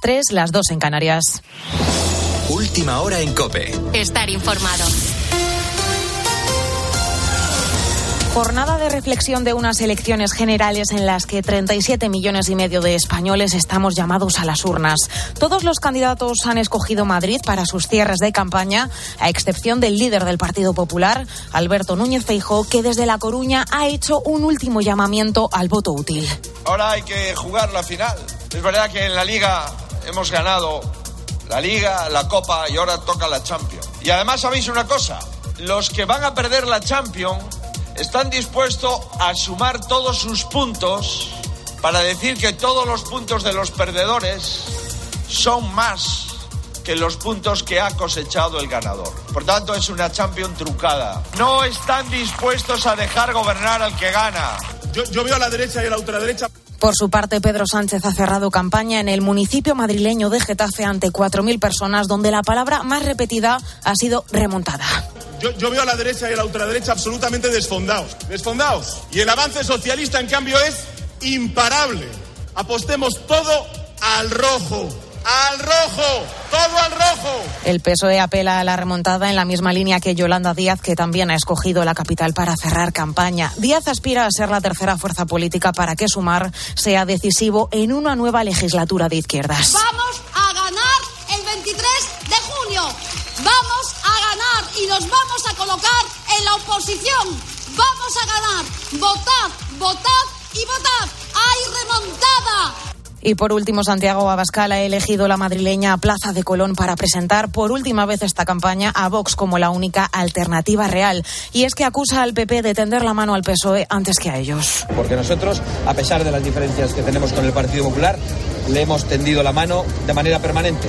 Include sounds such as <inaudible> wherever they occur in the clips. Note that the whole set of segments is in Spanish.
3, las 2 en Canarias. Última hora en Cope. Estar informado. Jornada de reflexión de unas elecciones generales en las que 37 millones y medio de españoles estamos llamados a las urnas. Todos los candidatos han escogido Madrid para sus cierres de campaña, a excepción del líder del Partido Popular, Alberto Núñez Feijó, que desde La Coruña ha hecho un último llamamiento al voto útil. Ahora hay que jugar la final. Es verdad que en la Liga hemos ganado la Liga, la Copa y ahora toca la Champions. Y además sabéis una cosa, los que van a perder la Champions están dispuestos a sumar todos sus puntos para decir que todos los puntos de los perdedores son más que los puntos que ha cosechado el ganador. Por tanto, es una champion trucada. No están dispuestos a dejar gobernar al que gana. Yo, yo veo a la derecha y a la ultraderecha. Por su parte, Pedro Sánchez ha cerrado campaña en el municipio madrileño de Getafe ante 4.000 personas, donde la palabra más repetida ha sido remontada. Yo, yo, veo a la derecha y a la ultraderecha absolutamente desfondados. Desfondados. Y el avance socialista, en cambio, es imparable. Apostemos todo al rojo. ¡Al rojo! ¡Todo al rojo! El PSOE apela a la remontada en la misma línea que Yolanda Díaz, que también ha escogido la capital para cerrar campaña. Díaz aspira a ser la tercera fuerza política para que Sumar sea decisivo en una nueva legislatura de izquierdas. Vamos a ganar el 23 de junio. Vamos a ganar y nos vamos a colocar en la oposición. Vamos a ganar. Votad, votad y votad. ¡Hay remontada! Y por último, Santiago Abascal ha elegido la madrileña Plaza de Colón para presentar por última vez esta campaña a Vox como la única alternativa real. Y es que acusa al PP de tender la mano al PSOE antes que a ellos. Porque nosotros, a pesar de las diferencias que tenemos con el Partido Popular, le hemos tendido la mano de manera permanente.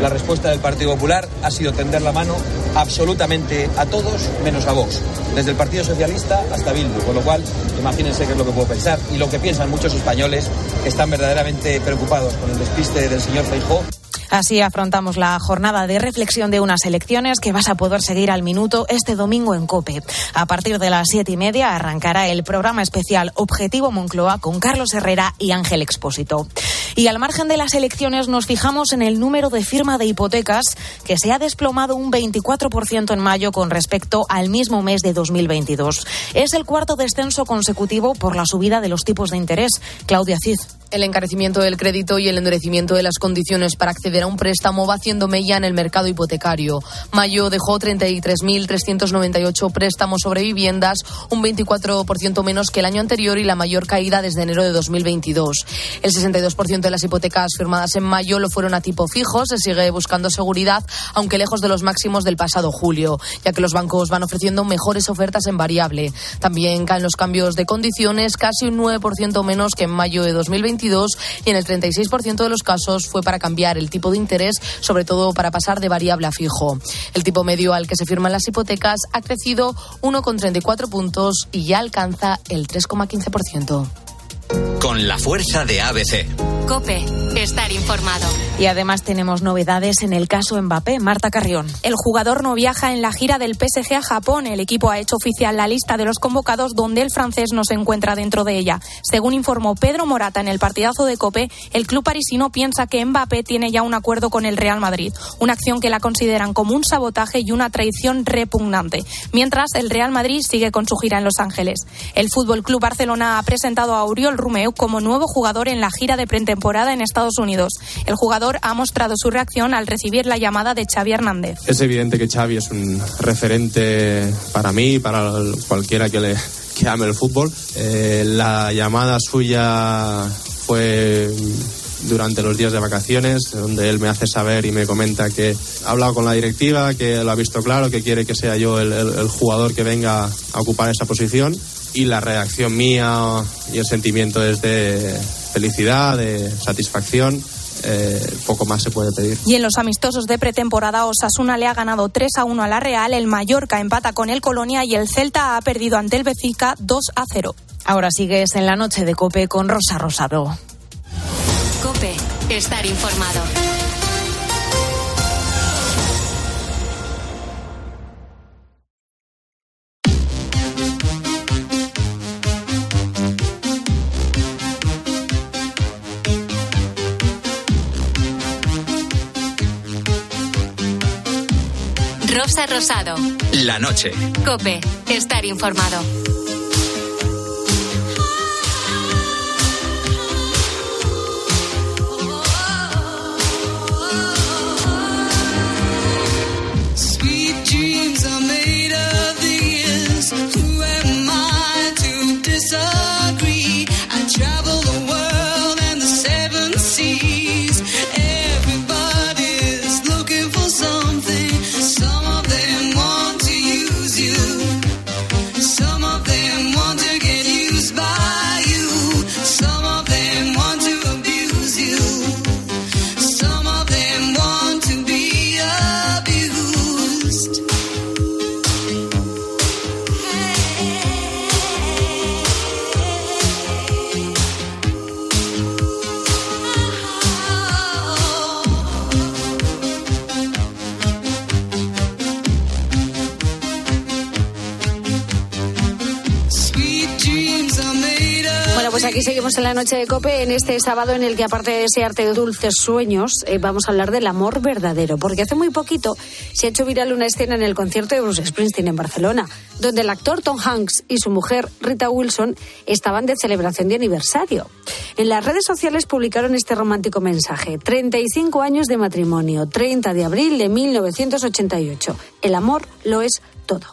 La respuesta del Partido Popular ha sido tender la mano absolutamente a todos, menos a Vox. Desde el Partido Socialista hasta Bildu. Con lo cual, imagínense qué es lo que puedo pensar y lo que piensan muchos españoles que están verdaderamente preocupados con el despiste del señor Feijó. Así afrontamos la jornada de reflexión de unas elecciones que vas a poder seguir al minuto este domingo en COPE. A partir de las siete y media arrancará el programa especial Objetivo Moncloa con Carlos Herrera y Ángel Expósito. Y al margen de las elecciones nos fijamos en el número de firma de hipotecas que se ha desplomado un 24% en mayo con respecto al mismo mes de 2022. Es el cuarto descenso consecutivo por la subida de los tipos de interés. Claudia Cid. El encarecimiento del crédito y el endurecimiento de las condiciones para acceder a un préstamo va haciendo mella en el mercado hipotecario. Mayo dejó 33.398 préstamos sobre viviendas, un 24% menos que el año anterior y la mayor caída desde enero de 2022. El 62% de las hipotecas firmadas en mayo lo fueron a tipo fijo. Se sigue buscando seguridad, aunque lejos de los máximos del pasado julio, ya que los bancos van ofreciendo mejores ofertas en variable. También caen los cambios de condiciones, casi un 9% menos que en mayo de 2022 y en el 36% de los casos fue para cambiar el tipo de interés, sobre todo para pasar de variable a fijo. El tipo medio al que se firman las hipotecas ha crecido 1,34 puntos y ya alcanza el 3,15%. Con la fuerza de ABC. Cope, estar informado. Y además tenemos novedades en el caso Mbappé. Marta Carrión. El jugador no viaja en la gira del PSG a Japón. El equipo ha hecho oficial la lista de los convocados donde el francés no se encuentra dentro de ella. Según informó Pedro Morata en el partidazo de Cope, el club parisino piensa que Mbappé tiene ya un acuerdo con el Real Madrid, una acción que la consideran como un sabotaje y una traición repugnante. Mientras el Real Madrid sigue con su gira en Los Ángeles. El Fútbol Club Barcelona ha presentado a Oriol Rumeu como nuevo jugador en la gira de pretemporada en Estados Unidos. El jugador ha mostrado su reacción al recibir la llamada de Xavi Hernández. Es evidente que Xavi es un referente para mí, para cualquiera que le que ame el fútbol. Eh, la llamada suya fue durante los días de vacaciones, donde él me hace saber y me comenta que ha hablado con la directiva, que lo ha visto claro, que quiere que sea yo el, el jugador que venga a ocupar esa posición y la reacción mía y el sentimiento es de felicidad, de satisfacción. Eh, poco más se puede pedir. Y en los amistosos de pretemporada, Osasuna le ha ganado 3 a 1 a la Real, el Mallorca empata con el Colonia y el Celta ha perdido ante el Bezica 2 a 0. Ahora sigues en la noche de Cope con Rosa Rosado. Cope, estar informado. Rosa Rosado. La noche. Cope, estar informado. En la noche de Cope, en este sábado en el que aparte de desearte dulces sueños, eh, vamos a hablar del amor verdadero, porque hace muy poquito se ha hecho viral una escena en el concierto de Bruce Springsteen en Barcelona, donde el actor Tom Hanks y su mujer Rita Wilson estaban de celebración de aniversario. En las redes sociales publicaron este romántico mensaje, 35 años de matrimonio, 30 de abril de 1988. El amor lo es todo.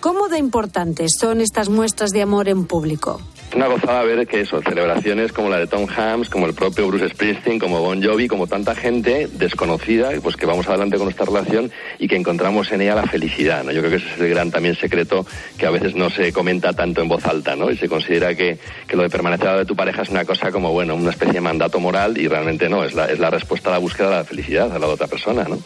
¿Cómo de importantes son estas muestras de amor en público? Una gozada ver que eso, celebraciones como la de Tom Hanks, como el propio Bruce Springsteen, como Bon Jovi, como tanta gente desconocida, pues que vamos adelante con nuestra relación y que encontramos en ella la felicidad, ¿no? Yo creo que ese es el gran también secreto que a veces no se comenta tanto en voz alta, ¿no? Y se considera que, que lo de permanecer de tu pareja es una cosa como, bueno, una especie de mandato moral y realmente no, es la, es la respuesta a la búsqueda de la felicidad al lado de otra persona, ¿no?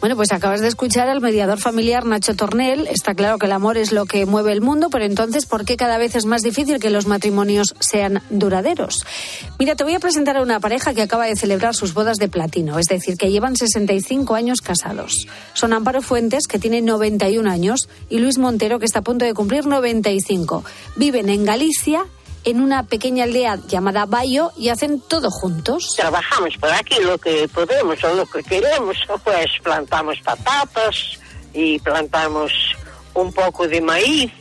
Bueno, pues acabas de escuchar al mediador familiar Nacho Tornel. Está claro que el amor es lo que mueve el mundo, pero entonces, ¿por qué cada vez es más difícil que los matrimonios sean duraderos? Mira, te voy a presentar a una pareja que acaba de celebrar sus bodas de platino, es decir, que llevan 65 años casados. Son Amparo Fuentes, que tiene 91 años, y Luis Montero, que está a punto de cumplir 95. Viven en Galicia en una pequeña aldea llamada Bayo y hacen todo juntos. Trabajamos por aquí lo que podemos o lo que queremos, pues plantamos patatas y plantamos un poco de maíz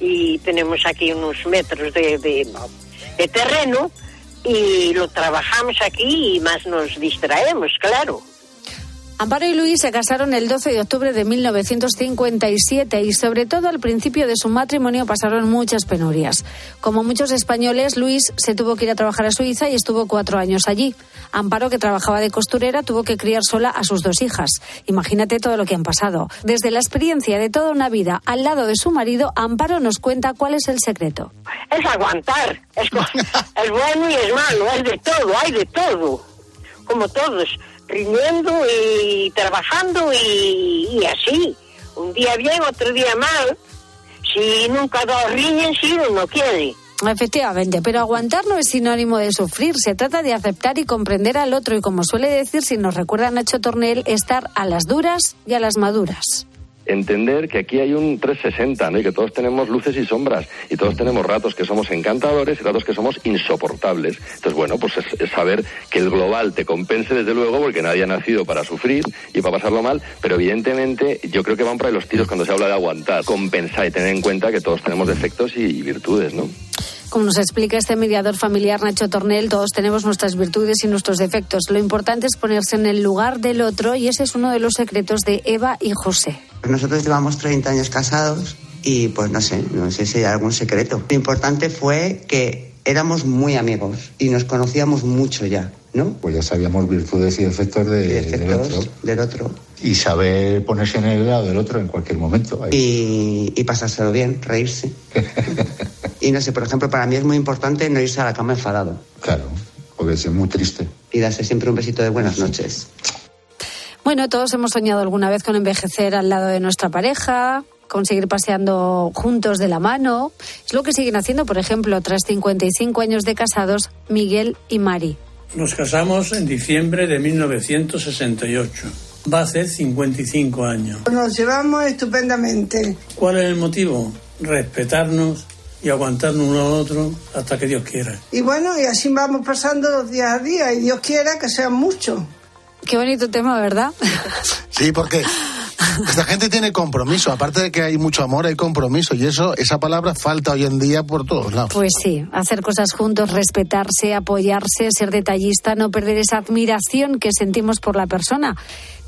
y tenemos aquí unos metros de, de, de terreno y lo trabajamos aquí y más nos distraemos, claro. Amparo y Luis se casaron el 12 de octubre de 1957 y sobre todo al principio de su matrimonio pasaron muchas penurias. Como muchos españoles, Luis se tuvo que ir a trabajar a Suiza y estuvo cuatro años allí. Amparo, que trabajaba de costurera, tuvo que criar sola a sus dos hijas. Imagínate todo lo que han pasado. Desde la experiencia de toda una vida al lado de su marido, Amparo nos cuenta cuál es el secreto. Es aguantar, es, <laughs> bueno y es malo, es de todo, hay de todo, como todos, riñendo y trabajando y, y así, un día bien, otro día mal, si nunca dos riñen, si uno no quiere. Efectivamente, pero aguantar no es sinónimo de sufrir. Se trata de aceptar y comprender al otro y, como suele decir, si nos recuerda Nacho Tornel, estar a las duras y a las maduras. Entender que aquí hay un 360, ¿no? Y que todos tenemos luces y sombras, y todos tenemos ratos que somos encantadores y ratos que somos insoportables. Entonces, bueno, pues es, saber que el global te compense desde luego, porque nadie ha nacido para sufrir y para pasarlo mal, pero evidentemente yo creo que van por ahí los tiros cuando se habla de aguantar, compensar y tener en cuenta que todos tenemos defectos y virtudes, ¿no? Como nos explica este mediador familiar Nacho Tornel, todos tenemos nuestras virtudes y nuestros defectos. Lo importante es ponerse en el lugar del otro y ese es uno de los secretos de Eva y José. Nosotros llevamos 30 años casados y pues no sé, no sé si hay algún secreto. Lo importante fue que éramos muy amigos y nos conocíamos mucho ya, ¿no? Pues ya sabíamos virtudes y defectos de- del otro. Del otro. Y saber ponerse en el lado del otro en cualquier momento. Y, y pasárselo bien, reírse. <laughs> y no sé, por ejemplo, para mí es muy importante no irse a la cama enfadado. Claro, porque es muy triste. Y darse siempre un besito de buenas noches. Bueno, todos hemos soñado alguna vez con envejecer al lado de nuestra pareja, con seguir paseando juntos de la mano. Es lo que siguen haciendo, por ejemplo, tras 55 años de casados, Miguel y Mari. Nos casamos en diciembre de 1968. Va a hacer 55 años. Nos llevamos estupendamente. ¿Cuál es el motivo? Respetarnos y aguantarnos uno al otro hasta que Dios quiera. Y bueno, y así vamos pasando los días a día y Dios quiera que sean muchos. Qué bonito tema, ¿verdad? Sí, ¿por qué? Esta gente tiene compromiso, aparte de que hay mucho amor, hay compromiso y eso, esa palabra falta hoy en día por todos lados. Pues sí, hacer cosas juntos, respetarse, apoyarse, ser detallista, no perder esa admiración que sentimos por la persona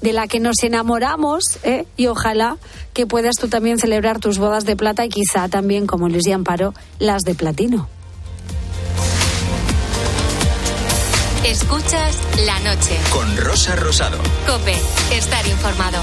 de la que nos enamoramos ¿eh? y ojalá que puedas tú también celebrar tus bodas de plata y quizá también, como Luis y Amparo, las de platino. Escuchas la noche. Con Rosa Rosado. Cope, estar informado.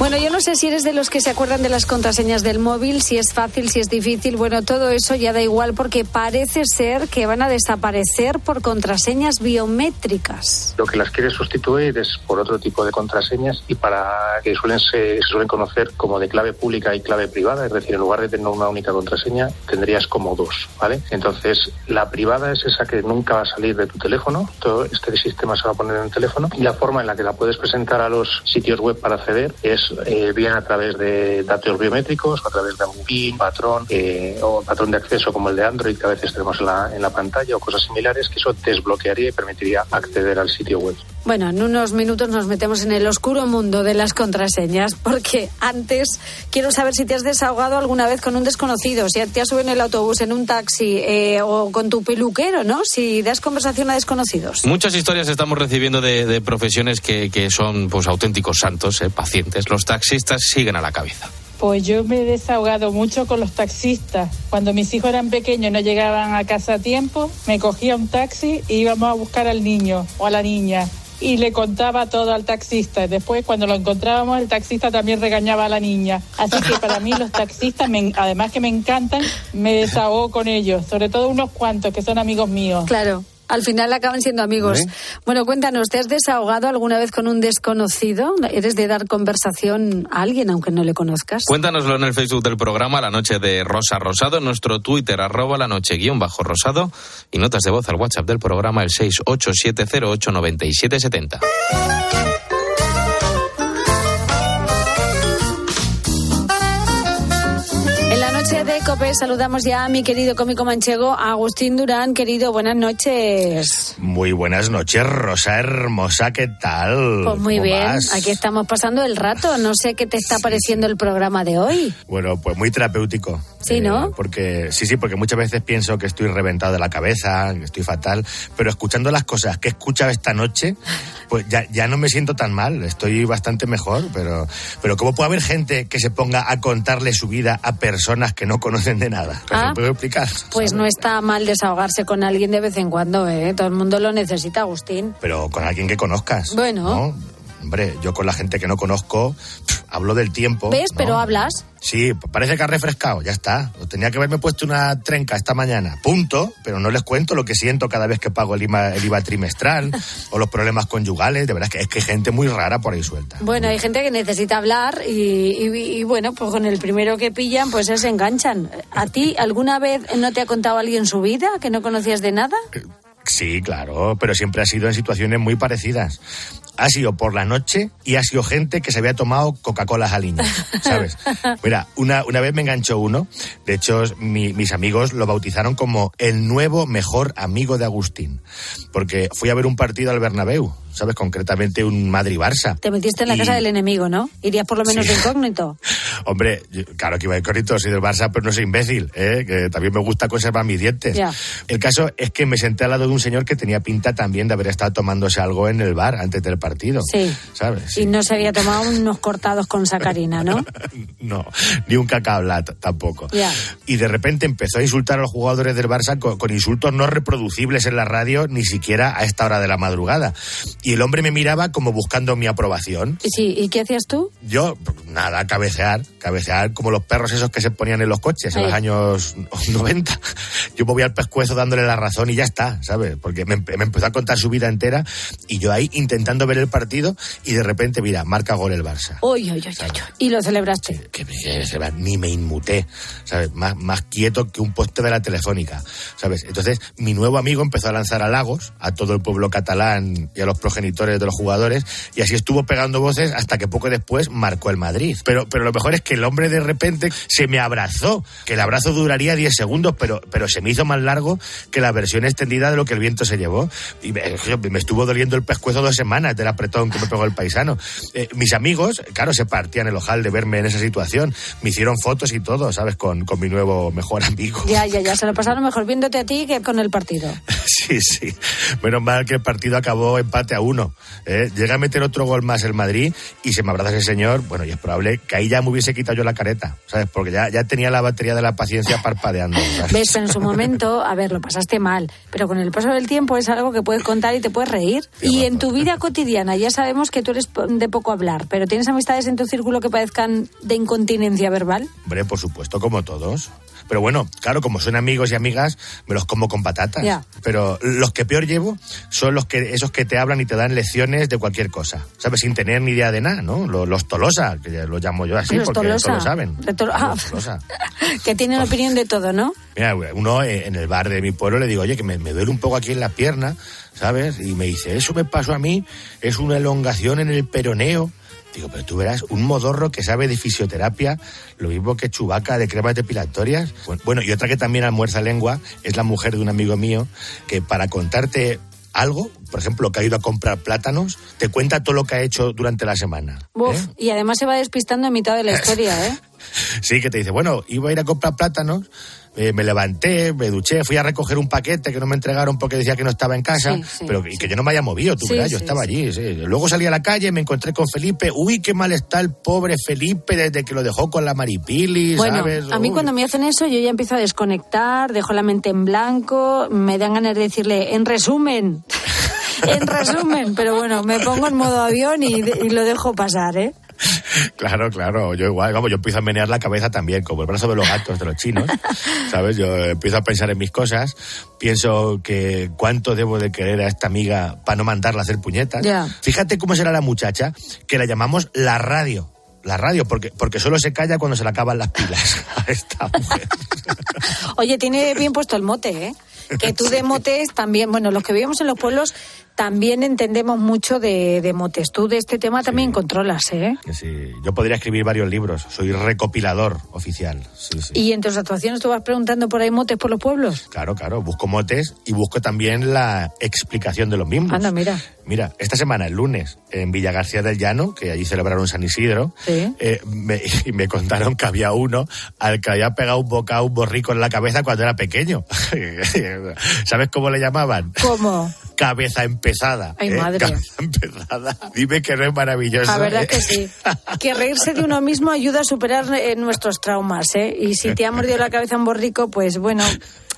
Bueno, yo no sé si eres de los que se acuerdan de las contraseñas del móvil, si es fácil, si es difícil. Bueno, todo eso ya da igual porque parece ser que van a desaparecer por contraseñas biométricas. Lo que las quiere sustituir es por otro tipo de contraseñas y para que suelen se, suelen conocer como de clave pública y clave privada, es decir, en lugar de tener una única contraseña, tendrías como dos, ¿vale? Entonces, la privada es esa que nunca va a salir de tu teléfono, todo este sistema se va a poner en el teléfono y la forma en la que la puedes presentar a los sitios web para acceder es eh, bien a través de datos biométricos, a través de un PIN, patrón eh, o patrón de acceso como el de Android que a veces tenemos en la, en la pantalla o cosas similares que eso desbloquearía y permitiría acceder al sitio web. Bueno, en unos minutos nos metemos en el oscuro mundo de las contraseñas, porque antes quiero saber si te has desahogado alguna vez con un desconocido, si te has subido en el autobús, en un taxi eh, o con tu peluquero, ¿no? Si das conversación a desconocidos. Muchas historias estamos recibiendo de, de profesiones que, que son pues auténticos santos, eh, pacientes. Los taxistas siguen a la cabeza. Pues yo me he desahogado mucho con los taxistas. Cuando mis hijos eran pequeños y no llegaban a casa a tiempo, me cogía un taxi y íbamos a buscar al niño o a la niña. Y le contaba todo al taxista. Después, cuando lo encontrábamos, el taxista también regañaba a la niña. Así que para mí los taxistas, me- además que me encantan, me desahogo con ellos. Sobre todo unos cuantos que son amigos míos. Claro. Al final acaban siendo amigos. ¿Eh? Bueno, cuéntanos, ¿te has desahogado alguna vez con un desconocido? ¿Eres de dar conversación a alguien aunque no le conozcas? Cuéntanoslo en el Facebook del programa La Noche de Rosa Rosado, en nuestro Twitter, arroba la noche guion bajo rosado, y notas de voz al WhatsApp del programa, el 687089770. De COPE saludamos ya a mi querido cómico manchego, Agustín Durán. Querido, buenas noches. Muy buenas noches, Rosa hermosa, ¿qué tal? Pues muy ¿Cómo bien, vas? aquí estamos pasando el rato. No sé qué te está pareciendo el programa de hoy. Bueno, pues muy terapéutico. Sí, ¿no? Porque sí, sí, porque muchas veces pienso que estoy reventado de la cabeza, que estoy fatal, pero escuchando las cosas que he escuchado esta noche, pues ya, ya no me siento tan mal, estoy bastante mejor, pero, pero ¿cómo puede haber gente que se ponga a contarle su vida a personas que no conocen de nada? Ah. ¿Me puedo explicar? Pues no está mal desahogarse con alguien de vez en cuando, ¿eh? Todo el mundo lo necesita, Agustín. Pero con alguien que conozcas. Bueno. ¿no? Hombre, yo con la gente que no conozco pf, hablo del tiempo. ¿Ves? ¿no? Pero hablas. Sí, parece que ha refrescado, ya está. Tenía que haberme puesto una trenca esta mañana, punto, pero no les cuento lo que siento cada vez que pago el IVA, el IVA trimestral <laughs> o los problemas conyugales. De verdad es que es que hay gente muy rara por ahí suelta. Bueno, hay gente que necesita hablar y, y- y, bueno, pues con el primero que pillan, pues se enganchan. ¿A ti alguna vez no te ha contado alguien su vida que no conocías de nada? Sí, claro, pero siempre ha sido en situaciones muy parecidas. Ha sido por la noche y ha sido gente que se había tomado Coca-Cola Jaliña, ¿sabes? <laughs> Mira, una, una vez me enganchó uno, de hecho mi- mis amigos lo bautizaron como el nuevo mejor amigo de Agustín, porque fui a ver un partido al Bernabéu, ¿sabes? Concretamente un Madrid-Barça. Te metiste en la Y- casa del enemigo, ¿no? Irías por lo menos Sí. de incógnito. <laughs> Hombre, yo- claro que iba de corrito, soy del Barça, pero no soy imbécil, ¿eh? que también me gusta conservar mis dientes. El caso es que me senté al lado de un señor que tenía pinta también de haber estado tomándose algo en el bar antes del partido. Sí. ¿Sabes? Y no se había tomado unos cortados con sacarina, ¿no? <laughs> No, ni un cacao lat tampoco. Y de repente empezó a insultar a los jugadores del Barça con, con insultos no reproducibles en la radio, ni siquiera a esta hora de la madrugada. Y el hombre me miraba como buscando mi aprobación. Sí, ¿y qué hacías tú? Yo, nada, cabecear, cabecear como los perros esos que se ponían en los coches en Ahí. los años <laughs> 90. Yo me voy al pescuezo dándole la razón y ya está, ¿sabes? Porque me, me empezó a contar su vida entera y yo ahí intentando ver el partido y de repente, mira, marca gol el Barça. Uy, uy, uy. Y lo celebraste. Que que ni me inmuté, ¿sabes? Más, más quieto que un poste de la telefónica, ¿sabes? Entonces, mi nuevo amigo empezó a lanzar halagos a todo el pueblo catalán y a los progenitores de los jugadores y así estuvo pegando voces hasta que poco después marcó el Madrid. Pero, pero lo mejor es que el hombre de repente se me abrazó, que el abrazo duraría 10 segundos, pero, pero se me hizo más largo que la versión extendida de lo que el viento se llevó. Y me, me estuvo doliendo el pescuezo dos semanas del apretón que me pegó el paisano. Eh, mis amigos, claro, se partían el ojal de verme en esa situación. Me hicieron fotos y todo, ¿sabes? Con, con mi nuevo mejor amigo. Ya, ya, ya, <laughs> se lo pasaron mejor viéndote a ti que con el partido. Sí, sí. Menos mal que el partido acabó empate a uno. ¿eh? Llega a meter otro gol más el Madrid y se me abraza ese señor. Bueno, y es probable que ahí ya me hubiese quitado yo la careta, ¿sabes? Porque ya, ya tenía la batería de la paciencia parpadeando. ¿sabes? Ves, en su momento, a ver, lo pasaste mal, pero con el paso del tiempo es algo que puedes contar y te puedes reír. Y en tu vida cotidiana, ya sabemos que tú eres de poco hablar, pero ¿tienes amistades en tu círculo que parezcan de incontinencia verbal? Hombre, por supuesto, como todos. Pero bueno, claro, como son amigos y amigas, me los como con patatas. Pero los que peor llevo son los que esos que te hablan y te dan lecciones de cualquier cosa, ¿sabes? Sin tener ni idea de nada, ¿no? Los, los tolosa, que ya los llamo yo así, Los porque tolosa. todos lo saben. Ah, Los tolosa. <laughs> que tienen opinión de todo, ¿no? Mira, uno eh, en el bar de mi pueblo le digo, oye, que me, me duele un poco aquí en la pierna, ¿sabes? Y me dice, eso me pasó a mí, es una elongación en el peroneo. Digo, pero tú verás, un modorro que sabe de fisioterapia, lo mismo que chubaca de cremas depilatorias. Bueno, y otra que también almuerza lengua es la mujer de un amigo mío, que para contarte algo, por ejemplo, que ha ido a comprar plátanos, te cuenta todo lo que ha hecho durante la semana. Uf, ¿eh? y además se va despistando en mitad de la <laughs> historia, ¿eh? Sí, que te dice, bueno, iba a ir a comprar plátanos, eh, me levanté, me duché, fui a recoger un paquete que no me entregaron porque decía que no estaba en casa, Sí, sí, pero y que yo no me haya movido, tú verás, yo estaba allí. sí. Luego salí a la calle, me encontré con Felipe, uy, qué mal está el pobre Felipe desde que lo dejó con la Maripili, Bueno, ¿sabes? a mí Uy. cuando me hacen eso yo ya empiezo a desconectar, dejo la mente en blanco, me dan ganas de decirle, en resumen, <laughs> en resumen, pero bueno, me pongo en modo avión y, y lo dejo pasar, ¿eh? <laughs> Claro, claro, yo igual, vamos, yo empiezo a menear la cabeza también, como el brazo de los gatos de los chinos, <laughs> ¿sabes? Yo empiezo a pensar en mis cosas, pienso que cuánto debo de querer a esta amiga para no mandarla a hacer puñetas. Fíjate cómo será la muchacha, que la llamamos la radio. La radio, porque, porque solo se calla cuando se le acaban las pilas <laughs> a esta mujer. Oye, tiene bien puesto el mote, ¿eh? Que tú de motes también, bueno, los que vivimos en los pueblos también entendemos mucho de, de motes. Tú de este tema también controlas, ¿eh? Que sí, yo podría escribir varios libros, soy recopilador oficial. Sí, sí. Y en tus actuaciones tú vas preguntando por ahí motes por los pueblos. Claro, claro, busco motes y busco también la explicación de los mismos. Anda, mira. Mira, esta semana, el lunes, en Villa García del Llano, que allí celebraron San Isidro, Sí. eh, me, <laughs> y me contaron que había uno al que había pegado un bocado, un borrico en la cabeza cuando era pequeño. <laughs> ¿Sabes cómo le llamaban? ¿Cómo? Cabeza empezada. Ay, ¿eh? madre. Cabeza empezada. Dime que no es maravilloso. La verdad ¿eh? que sí. <laughs> Que reírse de uno mismo ayuda a superar eh, nuestros traumas, ¿eh? Y si te ha mordido la cabeza un borrico, pues bueno,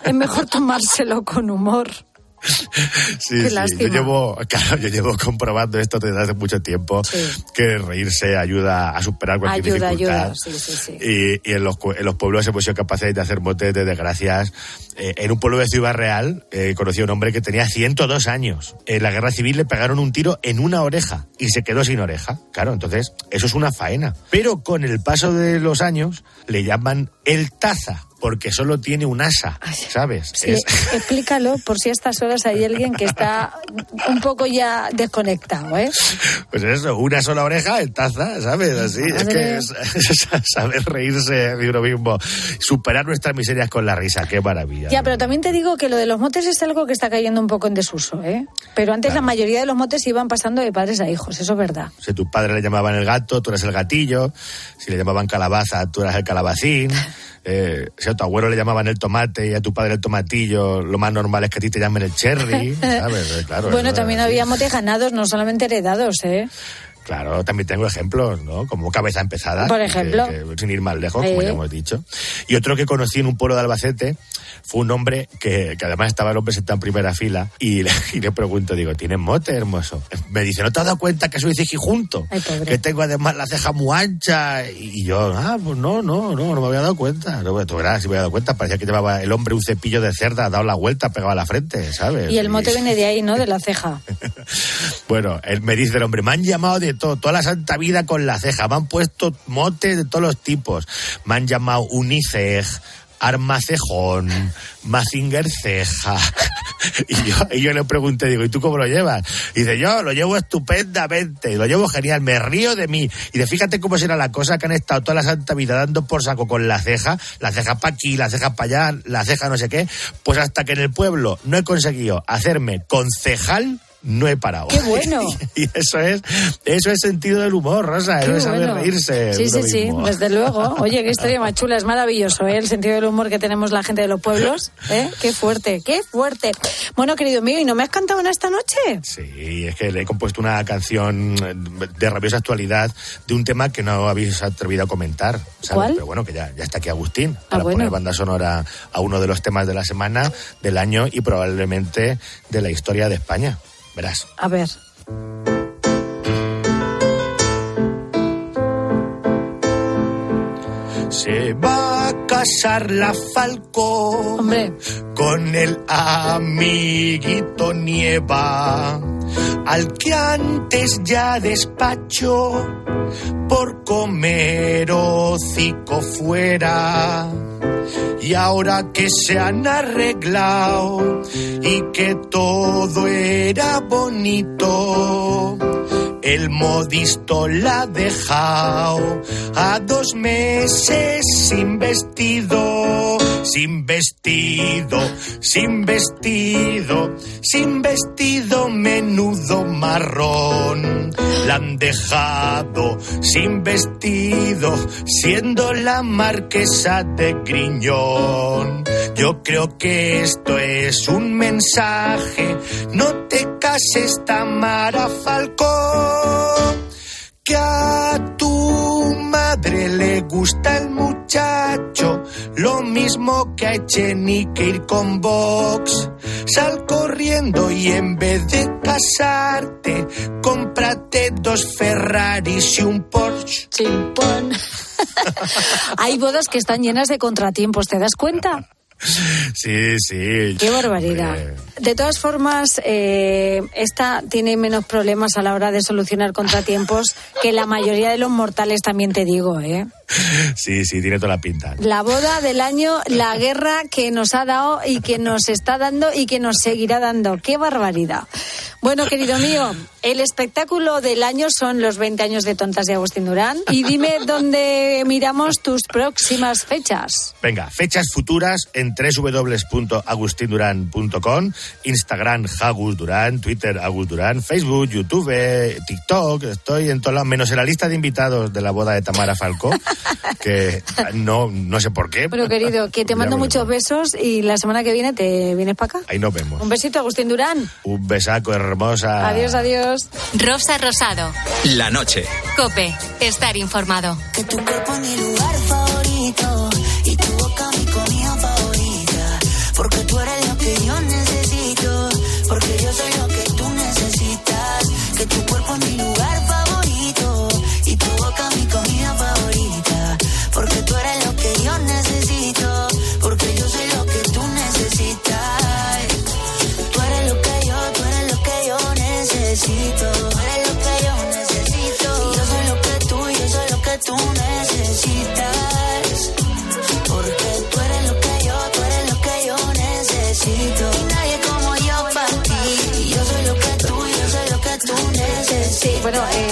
es mejor tomárselo con humor. Sí, Qué sí. Yo llevo, claro, yo llevo comprobando esto desde hace mucho tiempo, que reírse ayuda a superar cualquier Ayuda, dificultad. ayuda. Sí, sí, sí. Y, y en, los, en los pueblos hemos sido capaces de hacer motes de desgracias. Eh, en un pueblo de Ciudad Real eh, conocí a un hombre que tenía 102 años. En la guerra civil le pegaron un tiro en una oreja y se quedó sin oreja. Claro, entonces eso es una faena. Pero con el paso de los años le llaman el taza. Porque solo tiene un asa, ¿sabes? Sí, Es- explícalo por si a estas horas hay alguien que está un poco ya desconectado, ¿eh? Pues eso, una sola oreja en taza, ¿sabes? Así, es que es, es saber reírse de uno mismo, superar nuestras miserias con la risa, qué maravilla. Ya, pero también te digo que lo de los motes es algo que está cayendo un poco en desuso, ¿eh? Pero antes la mayoría de los motes iban pasando de padres a hijos, eso es verdad. Si tu padre le llamaban el gato, tú eres el gatillo. Si le llamaban calabaza, tú eras el calabacín. <laughs> Eh, si a tu abuelo le llamaban el tomate y a tu padre el tomatillo, lo más normal es que a ti te llamen el cherry, <laughs> ¿sabes? Eh, Claro, bueno, también había motes ganados, no solamente heredados, ¿eh? Claro, también tengo ejemplos, ¿no? Como cabeza empezada. Por ejemplo. que- sin ir más lejos, como Eh. ya hemos dicho. Y otro que conocí en un pueblo de Albacete fue un hombre que, que además estaba el hombre sentado en primera fila y le, <laughs> y le pregunto, digo, ¿tienes mote, hermoso? Me dice, ¿no te has dado cuenta que soy junto Ay, pobre. Que tengo además la ceja muy ancha. Y yo, ah, pues no, no, no, no me había dado cuenta. No, tú verás, si me había dado cuenta, parecía que llevaba el hombre un cepillo de cerda, dado la vuelta, pegado a la frente, ¿sabes? Y el mote viene de ahí, ¿no? De la ceja. <laughs> Bueno, él me dice el hombre, me han llamado de todo, toda la santa vida con la ceja, me han puesto motes de todos los tipos, me han llamado Uniceg, Armacejón, Mazinger Ceja. <laughs> Y yo, y yo le pregunté, digo, ¿y tú cómo lo llevas? Y dice, yo lo llevo estupendamente, lo llevo genial, me río de mí. Y de fíjate cómo será la cosa que han estado toda la santa vida dando por saco con la ceja, la ceja para aquí, la ceja para allá, la ceja no sé qué, pues hasta que en el pueblo no he conseguido hacerme concejal, no he parado. ¡Qué bueno! <laughs> y eso es, eso es sentido del humor, Rosa, Qué eso es saber reírse. Sí, sí, sí, desde luego. Oye, qué historia más chula, es maravilloso, ¿eh? El sentido del humor que tenemos la gente de los pueblos, ¿eh? Qué fuerte, qué fuerte. Bueno, querido mío, ¿y no me has cantado en esta noche? Sí, es que le he compuesto una canción de rabiosa actualidad de un tema que no habéis atrevido a comentar. ¿sabes? ¿Cuál? Pero bueno, que ya, ya está aquí Agustín Ah, para bueno. poner banda sonora a uno de los temas de la semana, del año y probablemente de la historia de España. Verás. A ver. Se va a casar la Falcó con el amiguito Nieva, al que antes ya despachó por comer hocico fuera. Y ahora que se han arreglado y que todo era bonito, el modisto la ha dejado a dos meses sin vestido, sin vestido, sin vestido, sin vestido menudo marrón. La han dejado sin vestido, siendo la marquesa de Griñón. Yo creo que esto es un mensaje, no te cases Tamara Falcón, que a tu madre le gusta el muchacho, lo mismo que a Echenique ir con Vox. Sal corriendo y en vez de casarte, cómprate dos Ferraris y un Porsche. Chimpón. <laughs> Hay bodas que están llenas de contratiempos, ¿te das cuenta? Sí, sí. Qué barbaridad. De todas formas, eh, esta tiene menos problemas a la hora de solucionar contratiempos que la mayoría de los mortales, también te digo, ¿eh? Sí, sí, tiene toda la pinta. La boda del año, la guerra que nos ha dado y que nos está dando y que nos seguirá dando. ¡Qué barbaridad! Bueno, querido mío, el espectáculo del año son los 20 años de Tontas de Agustín Durán. Y dime dónde miramos tus próximas fechas. Venga, fechas futuras en www.agustindurán.com, Instagram Agus Durán, Twitter Agus Durán, Facebook, YouTube, TikTok, estoy en todos lados, menos en la lista de invitados de la boda de Tamara Falcó, <laughs> que no, no sé por qué. Pero querido, que te mando muchos besos y la semana que viene te vienes para acá. Ahí nos vemos. Un besito, Agustín Durán. Un besaco, hermosa. Adiós, adiós. Rosa Rosado. La noche. Cope. Estar informado. Que tu cuerpo es mi lugar favorito y tu boca mi comida favorita. Porque tú eres lo que yo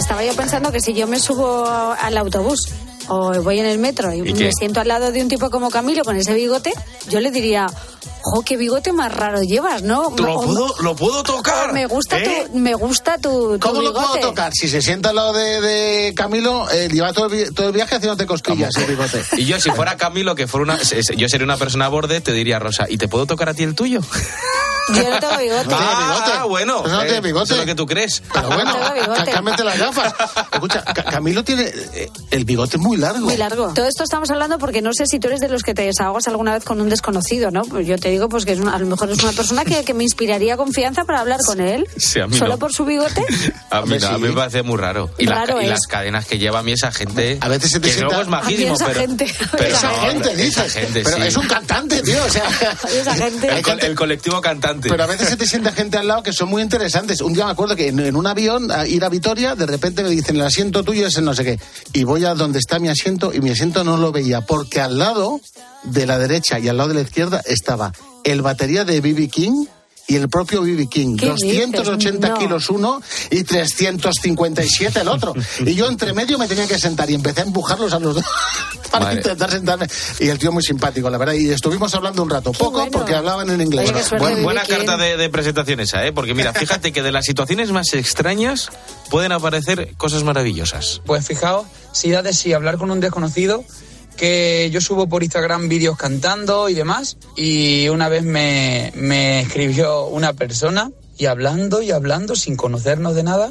estaba yo pensando que si yo me subo al autobús o voy en el metro y, ¿Y me qué? siento al lado de un tipo como Camilo con ese bigote, yo le diría, ¡jo, qué bigote más raro llevas, ¿no? ¿Lo O- puedo, lo puedo tocar? Me gusta ¿Eh? tu, me gusta tu, tu ¿Cómo lo puedo tocar? Si se sienta al lado de, de Camilo, eh, lleva todo el, todo el viaje haciéndote cosquillas el bigote. <laughs> Y yo, si fuera Camilo, que fuera una, yo sería una persona borde, te diría, Rosa, ¿y te puedo tocar a ti el tuyo? Yo no tengo bigote. Ah, bueno. Pues no tiene eh, bigote. Eso es lo que tú crees. Pero bueno, cámbiate las gafas. Escucha, Ca- Camilo tiene eh, el bigote muy largo. Muy largo. Todo esto estamos hablando porque no sé si tú eres de los que te desahogas alguna vez con un desconocido, ¿no? Pues yo te digo pues que es una- a lo mejor es una persona que, que me inspiraría confianza para hablar con él. Sí, a mí Solo no. por su bigote. <laughs> A mí, no, a sí. mí me parece muy raro. Y, las Raro ca- y las cadenas que lleva a mí esa gente. A veces se te que sienta- luego es majísimo, A esa pero. gente. pero esa no, gente, esa dices. gente, Pero sí. es un cantante, tío. O sea, <laughs> Esa gente. El, el colectivo cantante Pero a veces se te siente gente al lado que son muy interesantes. Un día me acuerdo que en, en un avión, a ir a Vitoria, de repente me dicen, el asiento tuyo es el no sé qué. Y voy a donde está mi asiento y mi asiento no lo veía, porque al lado de la derecha y al lado de la izquierda estaba el batería de B.B. King y el propio B.B. King. ¿Qué 280 dices? No. kilos uno y 357 el otro. <laughs> Y yo entre medio me tenía que sentar y empecé a empujarlos a los dos <laughs> para Madre. intentar sentarme. Y el tío muy simpático, la verdad. Y estuvimos hablando un rato, poco porque hablaban en inglés. Buen- buena carta de, de presentación esa, ¿eh? Porque mira, <laughs> fíjate que de las situaciones más extrañas pueden aparecer cosas maravillosas. Pues fijaos, si da de sí hablar con un desconocido, que yo subo por Instagram vídeos cantando y demás, y una vez me, me escribió una persona, y hablando y hablando sin conocernos de nada,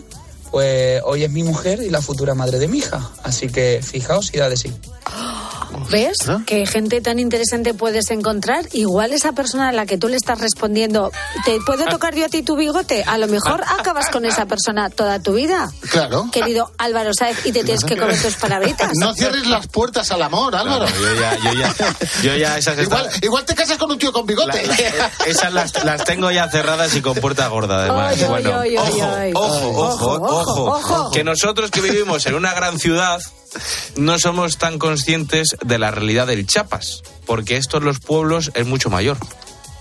pues hoy es mi mujer y la futura madre de mi hija. Así que fijaos si da de sí. <gasps> <gasps> ¿Ves? Que gente tan interesante puedes encontrar. Igual esa persona a la que tú le estás respondiendo, ¿te puedo tocar yo a ti tu bigote? A lo mejor acabas con esa persona toda tu vida. Claro. Querido Álvaro Sáez, y te tienes que comer tus palabritas. No cierres las puertas al amor, Álvaro. Claro, yo ya, yo ya, yo ya esas Igual, están- igual te casas con un tío con bigote. La- la- esas las, las tengo ya cerradas y con puerta gorda, además. Ay, bueno, ay, ay, ay. ojo, ojo, ojo, ojo. Que nosotros que vivimos en una gran ciudad no somos tan conscientes de la realidad del Chapas, porque esto en los pueblos es mucho mayor.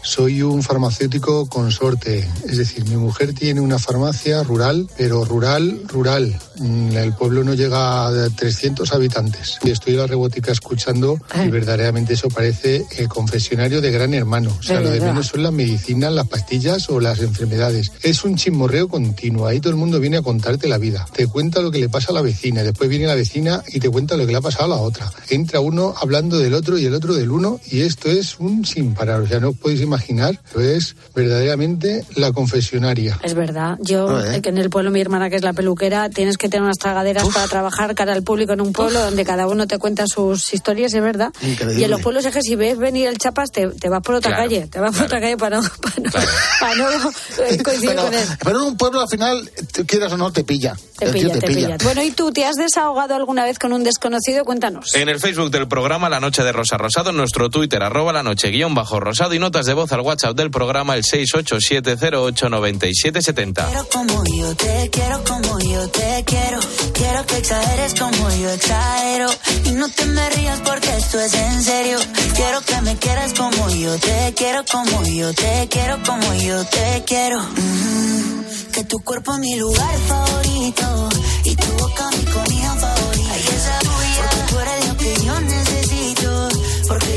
Soy un farmacéutico consorte, es decir, mi mujer tiene una farmacia rural, pero rural, rural. Mm, El pueblo no llega a 300 habitantes. Y estoy en la robótica escuchando y verdaderamente eso parece el confesionario de gran hermano. O sea, De lo de menos son las medicinas, las pastillas o las enfermedades. Es un chismorreo continuo. Ahí todo el mundo viene a contarte la vida. Te cuenta lo que le pasa a la vecina, después viene la vecina y te cuenta lo que le ha pasado a la otra. Entra uno hablando del otro y el otro del uno y esto es un sin parar. O sea, no podéis imaginar, pero es verdaderamente la confesionaria. Es verdad. Yo, Joder. eh, que en el pueblo mi hermana que es la peluquera, tienes que tener unas tragaderas para trabajar cara al público en un pueblo donde cada uno te cuenta sus historias, es verdad. Increíble. Y en los pueblos es que si ves venir el Chapas, te, te vas por otra Claro, calle. Te vas por otra calle para no, para no, <laughs> para no, <laughs> coincidir Pero, con él. pero en un pueblo al final, te quieras o no, te pilla. Te pilla, te pilla. Bueno, ¿y tú te has desahogado alguna vez con un desconocido? Cuéntanos. En el Facebook del programa La Noche de Rosa Rosado, en nuestro Twitter, arroba la noche guion bajo rosado y notas de voz al WhatsApp del programa el 687089770. Quiero como yo te quiero, como yo te quiero. Quiero que exageres como yo exagero. Y no te me rías porque esto es en serio. Quiero que me quieras como yo te quiero, como yo te quiero, como yo te quiero. Mm, que tu cuerpo es mi lugar favorito. Y tu boca mi comida favorita. Ay, esa. Porque tú eres lo que yo necesito. Porque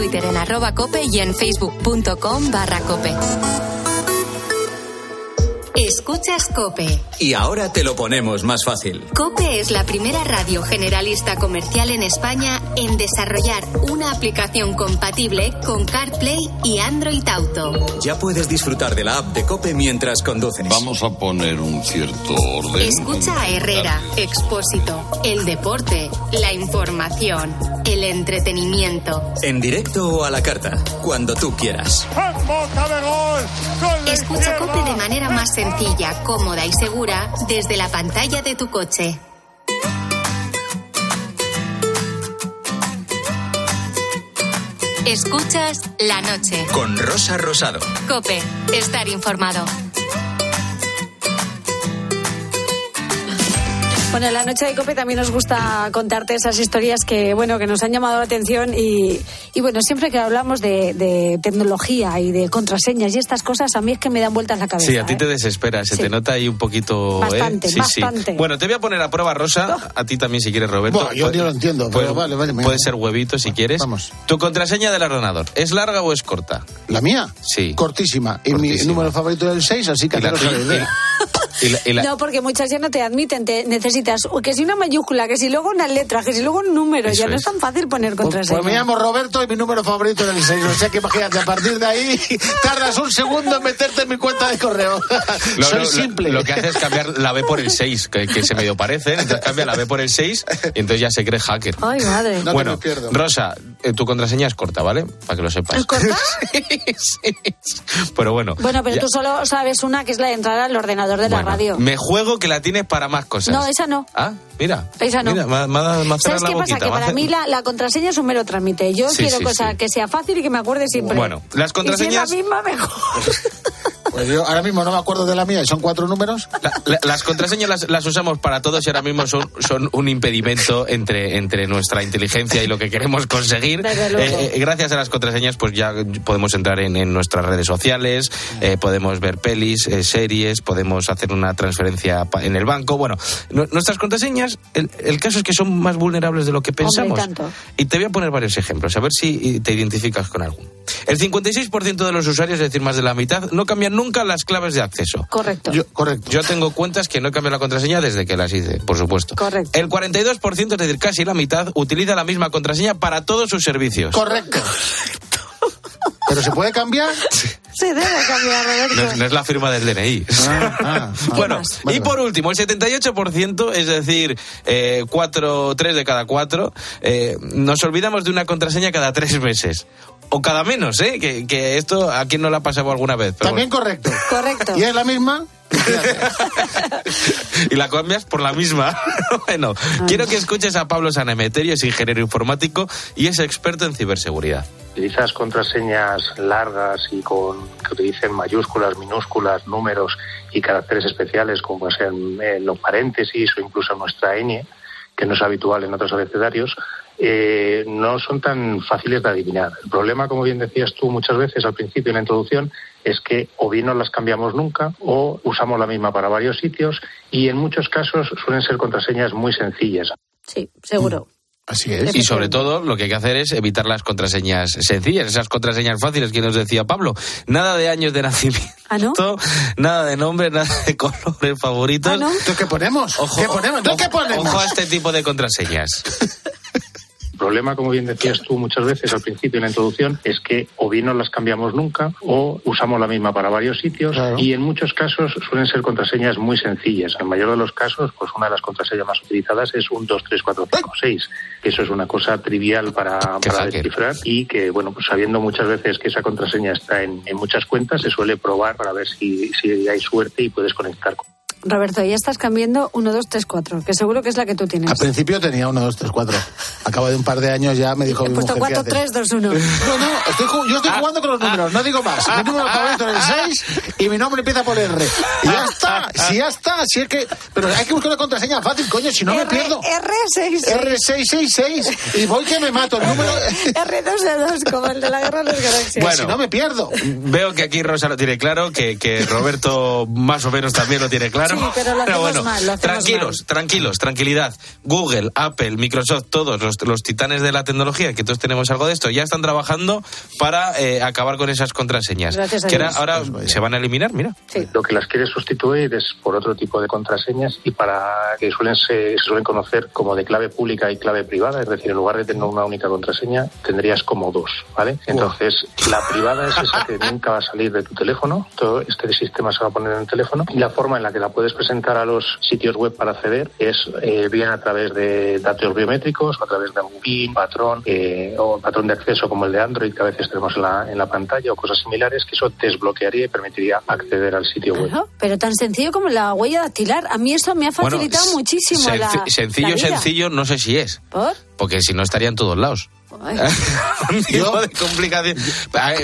Twitter en arroba cope y en facebook.com barra cope. Escuchas Cope. Y ahora te lo ponemos más fácil. Cope es la primera radio generalista comercial en España en desarrollar una aplicación compatible con CarPlay y Android Auto. Ya puedes disfrutar de la app de Cope mientras conduces. Vamos a poner un cierto orden. Escucha a Herrera, Expósito, el deporte, la información, el entretenimiento. En directo o a la carta, cuando tú quieras. Escucha Cope de manera más sencilla, cómoda y segura desde la pantalla de tu coche. Escuchas la noche. Con Rosa Rosado. Cope, estar informado. Bueno, en la noche de COPE también nos gusta contarte esas historias que, bueno, que nos han llamado la atención y, y bueno, siempre que hablamos de, de tecnología y de contraseñas y estas cosas, a mí es que me dan vueltas la cabeza. Sí, a ti ¿eh? te desespera, se Sí. te nota ahí un poquito. ¿eh? Bastante, sí. bastante. Bueno, te voy a poner a prueba, Rosa, a ti también si quieres, Roberto. Bueno, yo lo entiendo, pero puede- vale, vale. Puede ser huevito si quieres. Vamos. ¿Tu contraseña del ordenador es larga o es corta? ¿La mía? Sí. Cortísima. Y mi Cortísima. número favorito es el 6, así que Y la- <laughs> No, porque muchas ya no te admiten, te necesitas que si una mayúscula, que si luego una letra, que si luego un número, Eso ya no es. tan fácil poner Pues, contraseña. pues me llamo Roberto y mi número favorito es el 6. O sea que imagínate, a partir de ahí <laughs> tardas un segundo en meterte en mi cuenta de correo. <laughs> Lo, Soy lo- simple. Lo que hace es cambiar la B por el 6, que, que se medio parecen. Entonces cambia la B por el 6 y entonces ya se cree hacker. Ay, madre. No te bueno. Rosa, eh, tu contraseña es corta, ¿vale? Para que lo sepas. ¿Es corta? <laughs> Sí, Pero bueno. Bueno, pero ya- tú solo sabes una que es la de entrar al ordenador de la Bueno, Me juego que la tienes para más cosas. No, esa no. Ah, mira. Esa no. Mira, me, ha- me ha me ¿Sabes qué pasa? boquita, Que me ha para mí la, la contraseña es un mero trámite. Yo Sí, quiero sí, cosa sí. que sea fácil y que me acuerde siempre. Bueno, las contraseñas- Y si es la misma, mejor. <laughs> Pues yo ahora mismo no me acuerdo de la mía, y son cuatro números. La- la- las contraseñas las, las usamos para todos y ahora mismo son, son un impedimento entre, entre nuestra inteligencia y lo que queremos conseguir. Eh, eh, gracias a las contraseñas, pues ya podemos entrar en, en nuestras redes sociales, eh, podemos ver pelis, eh, series, podemos hacer una transferencia pa- en el banco. Bueno, nu- nuestras contraseñas, el, el caso es que son más vulnerables de lo que pensamos. tanto. Y te voy a poner varios ejemplos, a ver si te identificas con alguno. El 56% de los usuarios, es decir, más de la mitad, no cambian nunca las claves de acceso. Correcto. Yo, correcto. Yo tengo cuentas que no he cambiado la contraseña desde que las hice, por supuesto. Correcto. El 42%, es decir, casi la mitad, utiliza la misma contraseña para todos sus servicios. Correcto. ¿Pero se puede cambiar? Se debe cambiar, Roberto. No es, no es la firma del DNI. Ah, ah, bueno, y por último, el 78%, es decir, eh, cuatro, tres de cada cuatro, eh, nos olvidamos de una contraseña cada tres meses. O cada menos, ¿eh? Que, que esto a quién no le ha pasado alguna vez. pero También correcto. Correcto. ¿Y es la misma? <laughs> y la cambias por la misma. <laughs> bueno, quiero que escuches a Pablo Sanemeterio, es ingeniero informático y es experto en ciberseguridad. utilizas contraseñas largas y con que utilicen mayúsculas, minúsculas, números y caracteres especiales como sean eh, los paréntesis o incluso nuestra ñ, que no es habitual en otros abecedarios, eh, no son tan fáciles de adivinar. El problema, como bien decías tú muchas veces al principio en la introducción, es que o bien no las cambiamos nunca o usamos la misma para varios sitios y en muchos casos suelen ser contraseñas muy sencillas. Sí, seguro. Así es. Y sobre todo, lo que hay que hacer es evitar las contraseñas sencillas, esas contraseñas fáciles que nos decía Pablo. Nada de años de nacimiento, ¿Ah, no? <laughs> nada de nombre, nada de colores favoritos. ¿Ah, no? ¿Entonces qué ponemos? Ojo, ¿Qué ponemos? ¿Entonces qué ojo- ponemos? ojo a este tipo de contraseñas. <laughs> El problema, como bien decías tú muchas veces al principio en la introducción, es que o bien no las cambiamos nunca o usamos la misma para varios sitios Claro. y en muchos casos suelen ser contraseñas muy sencillas. En el mayor de los casos, pues una de las contraseñas más utilizadas es un 2, 3, 4, 5, 6, que eso es una cosa trivial para, descifrar y que, bueno, pues sabiendo muchas veces que esa contraseña está en, en muchas cuentas, se suele probar para ver si, si hay suerte y puedes conectar con Roberto, ya estás cambiando 1, 2, 3, 4, que seguro que es la que tú tienes. Al principio tenía uno, dos, tres, cuatro. A cabo de un par de años ya me dijo He mi puesto mujer, 4, ¿qué haces? 3, 2, 1. No, no, estoy yo estoy jugando con los números, no digo más. Mi número favorito es el 6 y mi nombre empieza por R. Y ya está, si ya está, si es que... Pero hay que buscar una contraseña fácil, coño, si no me pierdo. R6. R666 y voy que me mato el número... <laughs> R2D2, como el de la guerra de las galaxias. Bueno. Si no me pierdo. Veo que aquí Rosa lo tiene claro, que, que Roberto más o menos también lo tiene claro. Sí, pero lo bueno, mal, lo hacemos tranquilos, mal. tranquilos, tranquilidad. Google, Apple, Microsoft, todos los, los titanes de la tecnología, que todos tenemos algo de esto, ya están trabajando para eh, acabar con esas contraseñas. Gracias a que ahora, Dios. ahora se van a eliminar, mira. Lo que las quiere sustituir es por otro tipo de contraseñas y para que suelen se, se suelen conocer como de clave pública y clave privada, es decir, en lugar de tener una única contraseña, tendrías como dos, ¿vale? Entonces, la privada es esa que <laughs> nunca va a salir de tu teléfono, todo este sistema se va a poner en el teléfono y la forma en la que la puedes presentar a los sitios web para acceder es eh, bien a través de datos biométricos o a través de un PIN, patrón eh, o patrón de acceso como el de Android que a veces tenemos en la, en la pantalla o cosas similares que eso desbloquearía y permitiría acceder al sitio web. Pero tan sencillo como la huella dactilar. A mí eso me ha facilitado Bueno, muchísimo la Sencillo, la vida. sencillo, no sé si es. ¿Por? Porque si no estaría en todos lados. <laughs> Un tipo de complicación.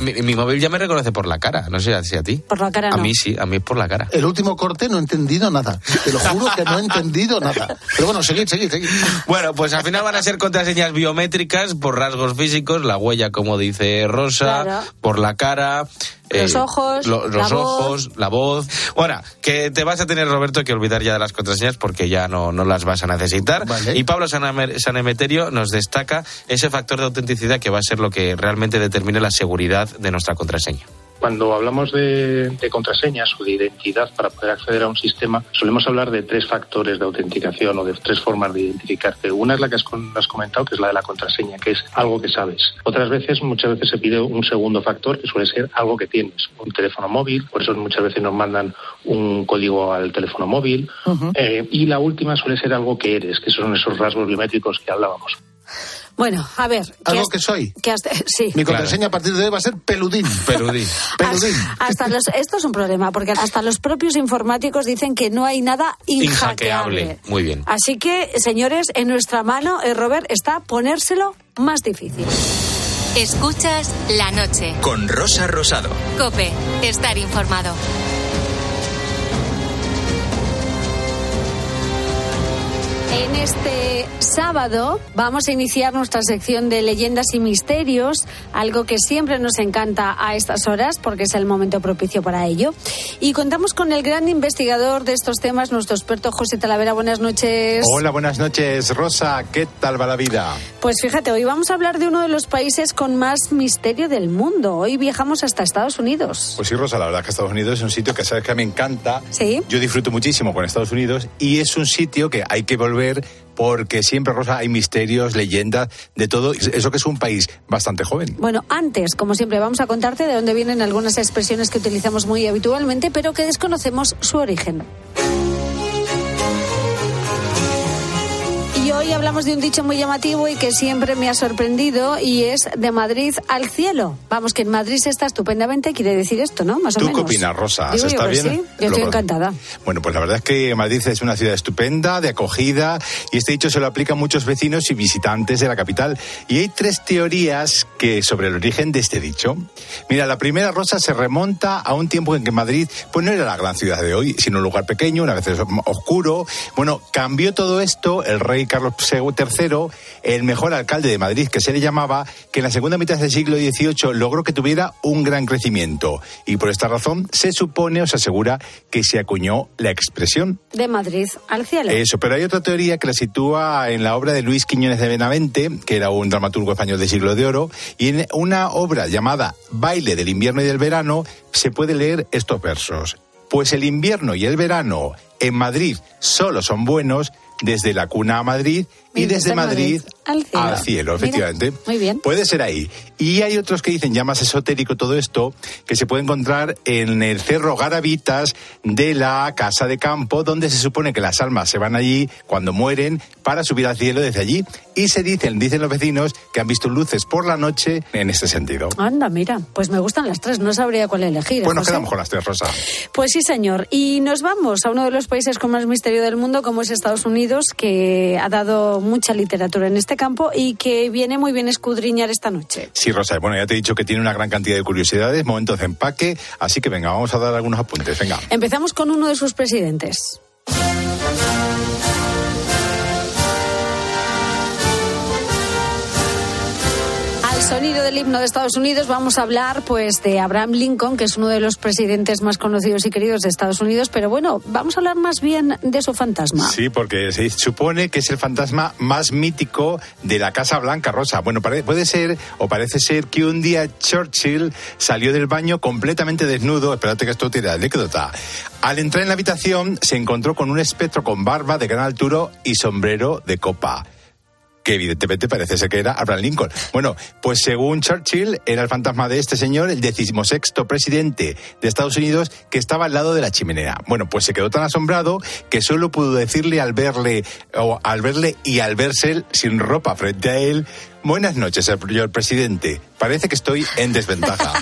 Mi, mi móvil ya me reconoce por la cara, no sé si a ti. Por la cara A no. mí sí, a mí es por la cara. El último corte no he entendido nada. Te lo juro que no he entendido nada. Pero bueno, seguid, seguid, seguid. Bueno, pues al final van a ser contraseñas biométricas por rasgos físicos, la huella, como dice Rosa, Claro. por la cara. Eh, Los ojos, lo- la los voz. ojos, la voz. Bueno, que te vas a tener, Roberto, que olvidar ya de las contraseñas porque ya no, no las vas a necesitar. Y Pablo Sanemeterio nos destaca ese factor de autenticidad que va a ser lo que realmente determine la seguridad de nuestra contraseña. Cuando hablamos de, de contraseñas o de identidad para poder acceder a un sistema, solemos hablar de tres factores de autenticación o de tres formas de identificarte. Una es la que has comentado, que es la de la contraseña, que es algo que sabes. Otras veces, muchas veces se pide un segundo factor, que suele ser algo que tienes, un teléfono móvil, por eso muchas veces nos mandan un código al teléfono móvil. Eh, y la última suele ser algo que eres, que son esos rasgos biométricos que hablábamos. Bueno, a ver. ¿qué Algo has- que soy. has- <laughs> sí. Mi contraseña a partir de hoy va a ser peludín. <laughs> Peludín. <laughs> Peludín. Hasta los, esto es un problema, porque hasta los propios informáticos dicen que no hay nada inhackeable. Inhackeable. Muy bien. Así que, señores, en nuestra mano, eh, Robert, está ponérselo más difícil. Escuchas la noche. Con Rosa Rosado. Cope, estar informado. En este sábado vamos a iniciar nuestra sección de leyendas y misterios, algo que siempre nos encanta a estas horas porque es el momento propicio para ello. Y contamos con el gran investigador de estos temas, nuestro experto José Talavera. Buenas noches. Hola, buenas noches, Rosa. ¿Qué tal va la vida? Pues fíjate, hoy vamos a hablar de uno de los países con más misterio del mundo. Hoy viajamos hasta Estados Unidos. Pues sí, Rosa, la verdad que Estados Unidos es un sitio que sabes que me encanta. Sí. Yo disfruto muchísimo con Estados Unidos y es un sitio que hay que volver porque siempre, Rosa, hay misterios, leyendas, de todo. Eso que es un país bastante joven. Bueno, antes, como siempre, vamos a contarte de dónde vienen algunas expresiones que utilizamos muy habitualmente, pero que desconocemos su origen. Hoy hablamos de un dicho muy llamativo y que siempre me ha sorprendido y es de Madrid al cielo. Vamos, que en Madrid se está estupendamente, quiere decir esto, ¿no? Más o ¿Tú menos. qué opinas, Rosa? Digo ¿Se yo está bien? sí, yo estoy encantada. Bueno, pues la verdad es que Madrid es una ciudad estupenda, de acogida, y este dicho se lo aplica a muchos vecinos y visitantes de la capital. Y hay tres teorías que sobre el origen de este dicho. Mira, la primera rosa se remonta a un tiempo en que Madrid pues no era la gran ciudad de hoy, sino un lugar pequeño, una vez oscuro. Bueno, cambió todo esto el rey Carlos III, el mejor alcalde de Madrid que se le llamaba, que en la segunda mitad del siglo XVIII logró que tuviera un gran crecimiento. Y por esta razón se supone o se asegura que se acuñó la expresión. De Madrid al cielo. Eso, pero hay otra teoría que la sitúa en la obra de Luis Quiñones de Benavente, que era un dramaturgo español de siglo de oro, y en una obra llamada Baile del invierno y del verano se puede leer estos versos. Pues el invierno y el verano en Madrid solo son buenos desde la cuna a Madrid y desde Madrid al cielo. al cielo, Mira, efectivamente. muy bien. Puede ser ahí. Y hay otros que dicen, ya más esotérico todo esto, que se puede encontrar en el Cerro Garavitas de la Casa de Campo, donde se supone que las almas se van allí cuando mueren para subir al cielo desde allí. Y se dicen, dicen los vecinos, que han visto luces por la noche en este sentido. Anda, mira, pues me gustan las tres, no sabría cuál elegir. Pues nos José. quedamos con las tres, Rosa. Pues sí, señor. Y nos vamos a uno de los países con más misterio del mundo, como es Estados Unidos, que ha dado mucha literatura en este campo y que viene muy bien escudriñar esta noche. Sí, Rosa, bueno, ya te he dicho que tiene una gran cantidad de curiosidades, momentos de empaque, así que venga, vamos a dar algunos apuntes, venga. Empezamos con uno de sus presidentes. Sonido del himno de Estados Unidos vamos a hablar pues de Abraham Lincoln, que es uno de los presidentes más conocidos y queridos de Estados Unidos, pero bueno, vamos a hablar más bien de su fantasma. Sí, porque se supone que es el fantasma más mítico de la Casa Blanca, Rosa. Bueno, puede ser o parece ser que un día Churchill salió del baño completamente desnudo. Espérate que esto tiene anécdota. Al entrar en la habitación se encontró con un espectro con barba de gran altura y sombrero de copa que evidentemente parece ser que era Abraham Lincoln. Bueno, pues según Churchill, era el fantasma de este señor, el decimosexto presidente de Estados Unidos, que estaba al lado de la chimenea. Bueno, pues se quedó tan asombrado que solo pudo decirle al verle, o al verle y al verse sin ropa frente a él, buenas noches, señor presidente. parece que estoy en desventaja.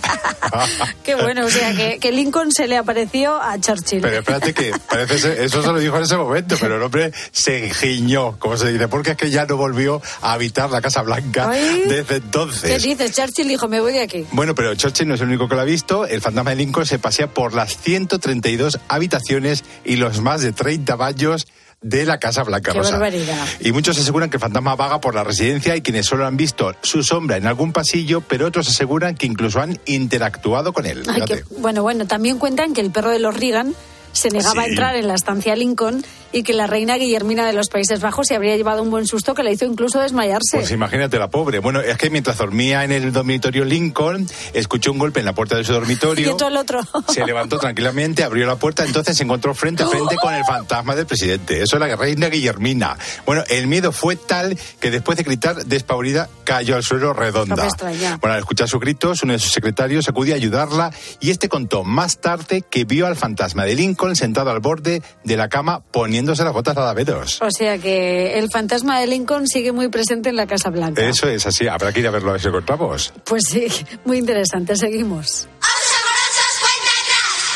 <laughs> Qué bueno, o sea, que, que Lincoln se le apareció a Churchill. Pero espérate que parece ser- eso se lo dijo en ese momento, pero el hombre se giñó, como se dice, porque es que ya no volvió a habitar la Casa Blanca Ay. desde ¿Qué entonces. dices? Churchill dijo, me voy de aquí. Bueno, pero Churchill no es el único que lo ha visto. El fantasma de Lincoln se pasea por las 132 habitaciones y los más de 30 baños de la Casa Blanca Qué Rosa. barbaridad. Y muchos aseguran que el fantasma vaga por la residencia y quienes solo han visto su sombra en algún pasillo, pero otros aseguran que incluso han interactuado con él. Ay, Fíjate. que- bueno, bueno, también cuentan que el perro de los Reagan se negaba a entrar en la estancia Lincoln y que la reina Guillermina de los Países Bajos se habría llevado un buen susto que le hizo incluso desmayarse. Pues imagínate la pobre. Bueno, es que mientras dormía en el dormitorio Lincoln, escuchó un golpe en la puerta de su <laughs> y dormitorio. todo el otro. Se levantó tranquilamente, abrió la puerta, entonces se encontró frente a frente con el fantasma del presidente. Eso es la reina Guillermina. Bueno, el miedo fue tal que después de gritar despavorida cayó al suelo redonda. Bueno, al escuchar sus gritos, uno de sus secretarios acudió a ayudarla y este contó más tarde que vio al fantasma de Lincoln sentado al borde de la cama poniéndose las botas a veros. O sea que el fantasma de Lincoln sigue muy presente en la Casa Blanca. Eso es así, habrá que ir a verlo a ver si encontramos. Pues sí, muy interesante. Seguimos.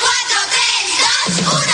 Bueno,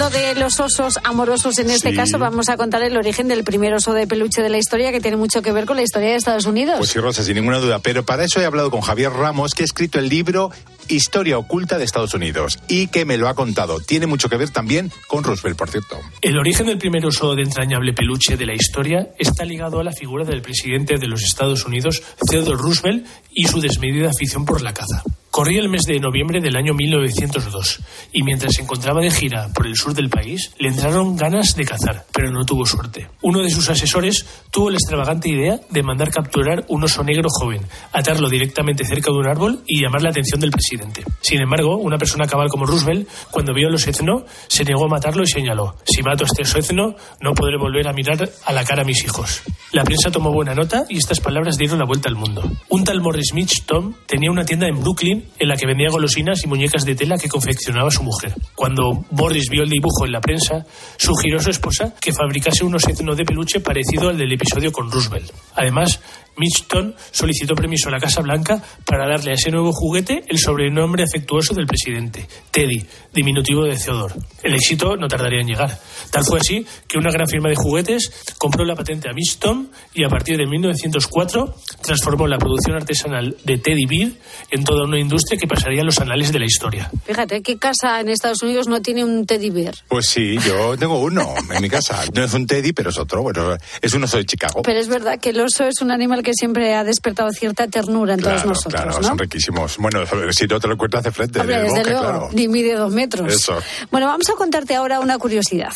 hablando de los osos amorosos en este Sí. caso, vamos a contar el origen del primer oso de peluche de la historia que tiene mucho que ver con la historia de Estados Unidos. Pues sí, Rosa, sin ninguna duda. Pero para eso he hablado con Javier Ramos, que ha escrito el libro Historia oculta de Estados Unidos y que me lo ha contado. Tiene mucho que ver también con Roosevelt, por cierto. El origen del primer oso de entrañable peluche de la historia está ligado a la figura del presidente de los Estados Unidos, Theodore Roosevelt, y su desmedida afición por la caza. Corría el mes de noviembre del año 1902 y mientras se encontraba de gira por el sur del país, le entraron ganas de cazar, pero no tuvo suerte. Uno de sus asesores tuvo la extravagante idea de mandar capturar un oso negro joven, atarlo directamente cerca de un árbol y llamar la atención del presidente. Sin embargo, una persona cabal como Roosevelt, cuando vio el oséceno, se negó a matarlo y señaló, si mato a este oséceno, no podré volver a mirar a la cara a mis hijos. La prensa tomó buena nota y estas palabras dieron la vuelta al mundo. Un tal Morris Mitch Tom tenía una tienda en Brooklyn en la que vendía golosinas y muñecas de tela que confeccionaba su mujer. Cuando Morris vio el dibujo en la prensa, sugirió a su esposa que fabricase un oséceno de peluche parecido al del episodio con Roosevelt. Además, Mitchton solicitó permiso a la Casa Blanca para darle a ese nuevo juguete el sobrenombre afectuoso del presidente, Teddy, diminutivo de Theodore. El éxito no tardaría en llegar. Tal fue así que una gran firma de juguetes compró la patente a Mitchton y a partir de 1904 transformó la producción artesanal de Teddy Bear en toda una industria que pasaría a los anales de la historia. Fíjate, ¿qué casa en Estados Unidos no tiene un teddy bear? Pues sí, yo tengo uno en mi casa. No es un Teddy, pero es otro. Bueno, es un oso de Chicago. Pero es verdad que el oso es un animal que siempre ha despertado cierta ternura en todos Claro, nosotros, claro, ¿no? son riquísimos. Bueno, si no te lo encuentras de frente, Hombre, el desde luego, claro. ni mide dos metros. Eso. Bueno, vamos a contarte ahora una curiosidad.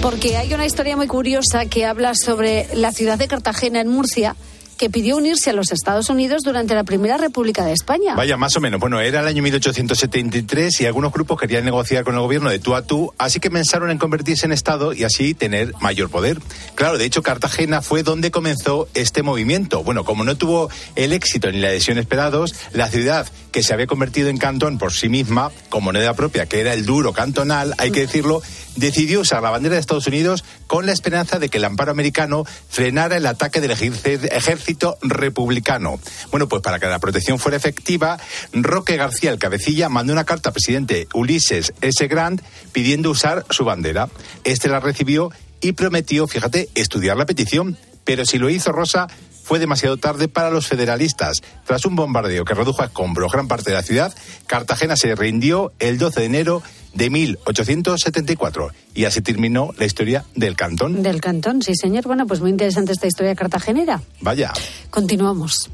Porque hay una historia muy curiosa que habla sobre la ciudad de Cartagena en Murcia, que pidió unirse a los Estados Unidos durante la Primera República de España. Vaya, más o menos. Bueno, era el año 1873 y algunos grupos querían negociar con el gobierno de tú a tú, así que pensaron en convertirse en Estado y así tener mayor poder. Claro, de hecho, Cartagena fue donde comenzó este movimiento. Bueno, como no tuvo el éxito ni la adhesión esperados, la ciudad que se había convertido en cantón por sí misma, con moneda propia, que era el duro cantonal, hay que decirlo, decidió usar la bandera de Estados Unidos con la esperanza de que el amparo americano frenara el ataque del ejer- republicano. Bueno, pues para que la protección fuera efectiva, Roque García, el cabecilla, mandó una carta al presidente Ulises S. Grant pidiendo usar su bandera. Este la recibió y prometió, fíjate, estudiar la petición. Pero si lo hizo Rosa, fue demasiado tarde para los federalistas. Tras un bombardeo que redujo a escombros gran parte de la ciudad, Cartagena se rindió el 12 de enero de 1874 y así terminó la historia del cantón. Del cantón, sí, señor. Bueno, pues muy interesante esta historia cartagenera. Vaya. Continuamos.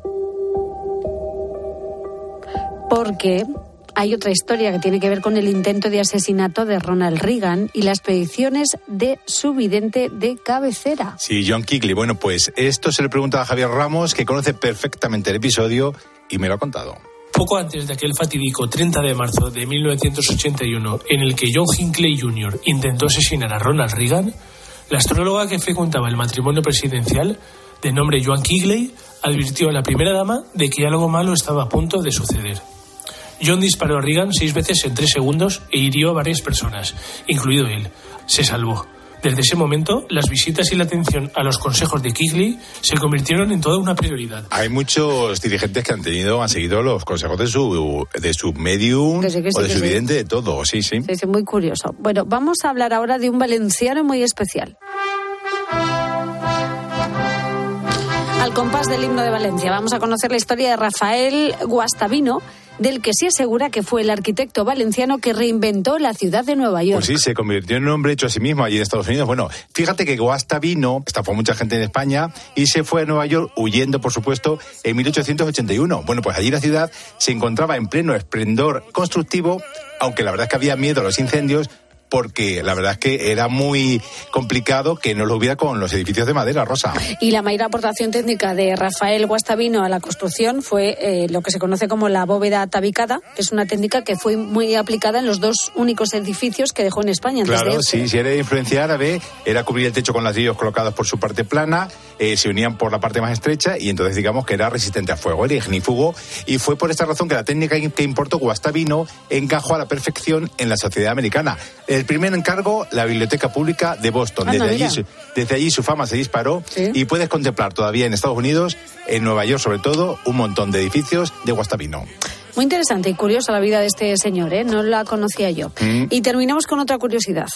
Porque hay otra historia que tiene que ver con el intento de asesinato de Ronald Reagan y las predicciones de su vidente de cabecera. Sí, John Kigley. Bueno, pues esto se le pregunta a Javier Ramos, que conoce perfectamente el episodio y me lo ha contado. Poco antes de aquel fatídico 30 de marzo de 1981, en el que John Hinckley Jr. intentó asesinar a Ronald Reagan, la astróloga que frecuentaba el matrimonio presidencial, de nombre Joan Kigley, advirtió a la primera dama de que algo malo estaba a punto de suceder. John disparó a Reagan seis veces en tres segundos e hirió a varias personas, incluido él. Se salvó. Desde ese momento, las visitas y la atención a los consejos de Kigley se convirtieron en toda una prioridad. Hay muchos dirigentes que han tenido, han seguido los consejos de su, de su medium Que sí, que sí, o de su sí. vidente, de todo, sí, sí. Sí, sí, muy curioso. Bueno, vamos a hablar ahora de un valenciano muy especial. Al compás del himno de Valencia, vamos a conocer la historia de Rafael Guastavino, del que se asegura que fue el arquitecto valenciano que reinventó la ciudad de Nueva York. Pues sí, se convirtió en un hombre hecho a sí mismo allí en Estados Unidos. Bueno, fíjate que Guasta vino, estafó mucha gente en España y se fue a Nueva York huyendo, por supuesto, en 1881. Bueno, pues allí la ciudad se encontraba en pleno esplendor constructivo, aunque la verdad es que había miedo a los incendios porque la verdad es que era muy complicado que no lo hubiera con los edificios de madera, Rosa. Y la mayor aportación técnica de Rafael Guastavino a la construcción fue eh, lo que se conoce como la bóveda tabicada, que es una técnica que fue muy aplicada en los dos únicos edificios que dejó en España de Claro, sí, si era de influencia árabe, era cubrir el techo con ladrillos colocados por su parte plana, eh, se unían por la parte más estrecha y entonces digamos que era resistente a fuego, era ignífugo. Y fue por esta razón que la técnica que importó Guastavino encajó a la perfección en la sociedad americana. El primer encargo, la Biblioteca Pública de Boston. Anda, Desde allí, su, desde allí su fama se disparó y puedes contemplar todavía en Estados Unidos, en Nueva York sobre todo, un montón de edificios de Guastavino. Muy interesante y curiosa la vida de este señor, ¿eh? no la conocía yo. Mm. Y terminamos con otra curiosidad.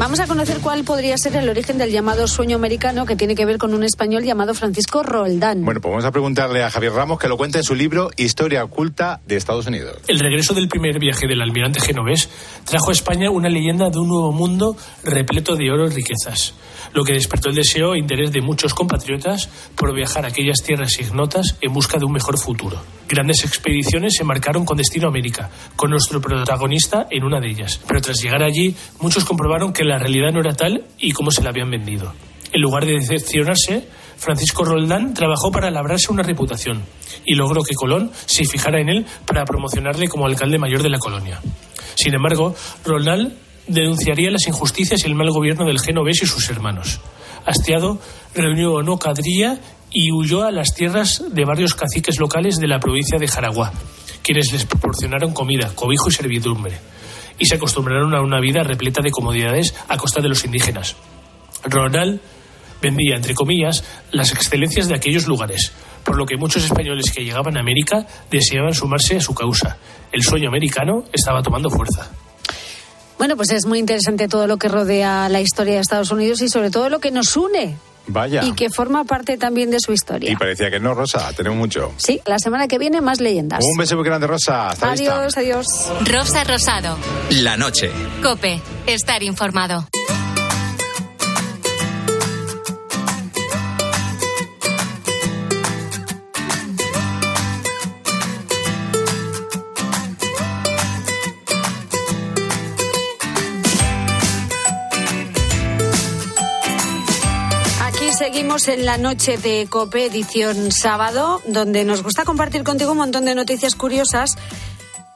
Vamos a conocer cuál podría ser el origen del llamado sueño americano que tiene que ver con un español llamado Francisco Roldán. Bueno, pues vamos a preguntarle a Javier Ramos que lo cuente en su libro Historia oculta de Estados Unidos. El regreso del primer viaje del almirante genovés trajo a España una leyenda de un nuevo mundo repleto de oro y riquezas, lo que despertó el deseo e interés de muchos compatriotas por viajar a aquellas tierras ignotas en busca de un mejor futuro. Grandes expediciones se marcaron con destino a América, con nuestro protagonista en una de ellas. Pero tras llegar allí, muchos comprobaron que la realidad no era tal y como se la habían vendido. En lugar de decepcionarse, Francisco Roldán trabajó para labrarse una reputación y logró que Colón se fijara en él para promocionarle como alcalde mayor de la colonia. Sin embargo, Roldán denunciaría las injusticias y el mal gobierno del genovés y sus hermanos. Hastiado, reunió una cuadrilla y huyó a las tierras de varios caciques locales de la provincia de Jaragua, quienes les proporcionaron comida, cobijo y servidumbre, y se acostumbraron a una vida repleta de comodidades a costa de los indígenas. Ronald vendía, entre comillas, las excelencias de aquellos lugares, por lo que muchos españoles que llegaban a América deseaban sumarse a su causa. El sueño americano estaba tomando fuerza. Bueno, pues es muy interesante todo lo que rodea la historia de Estados Unidos y sobre todo lo que nos une Vaya. y que forma parte también de su historia. Y parecía que no, Rosa, tenemos mucho. Sí, la semana que viene más leyendas. Un beso muy grande, Rosa. Hasta vista. Adiós, adiós. Rosa Rosado. La noche. Cope. Estar informado. Seguimos en la noche de COPE edición sábado, donde nos gusta compartir contigo un montón de noticias curiosas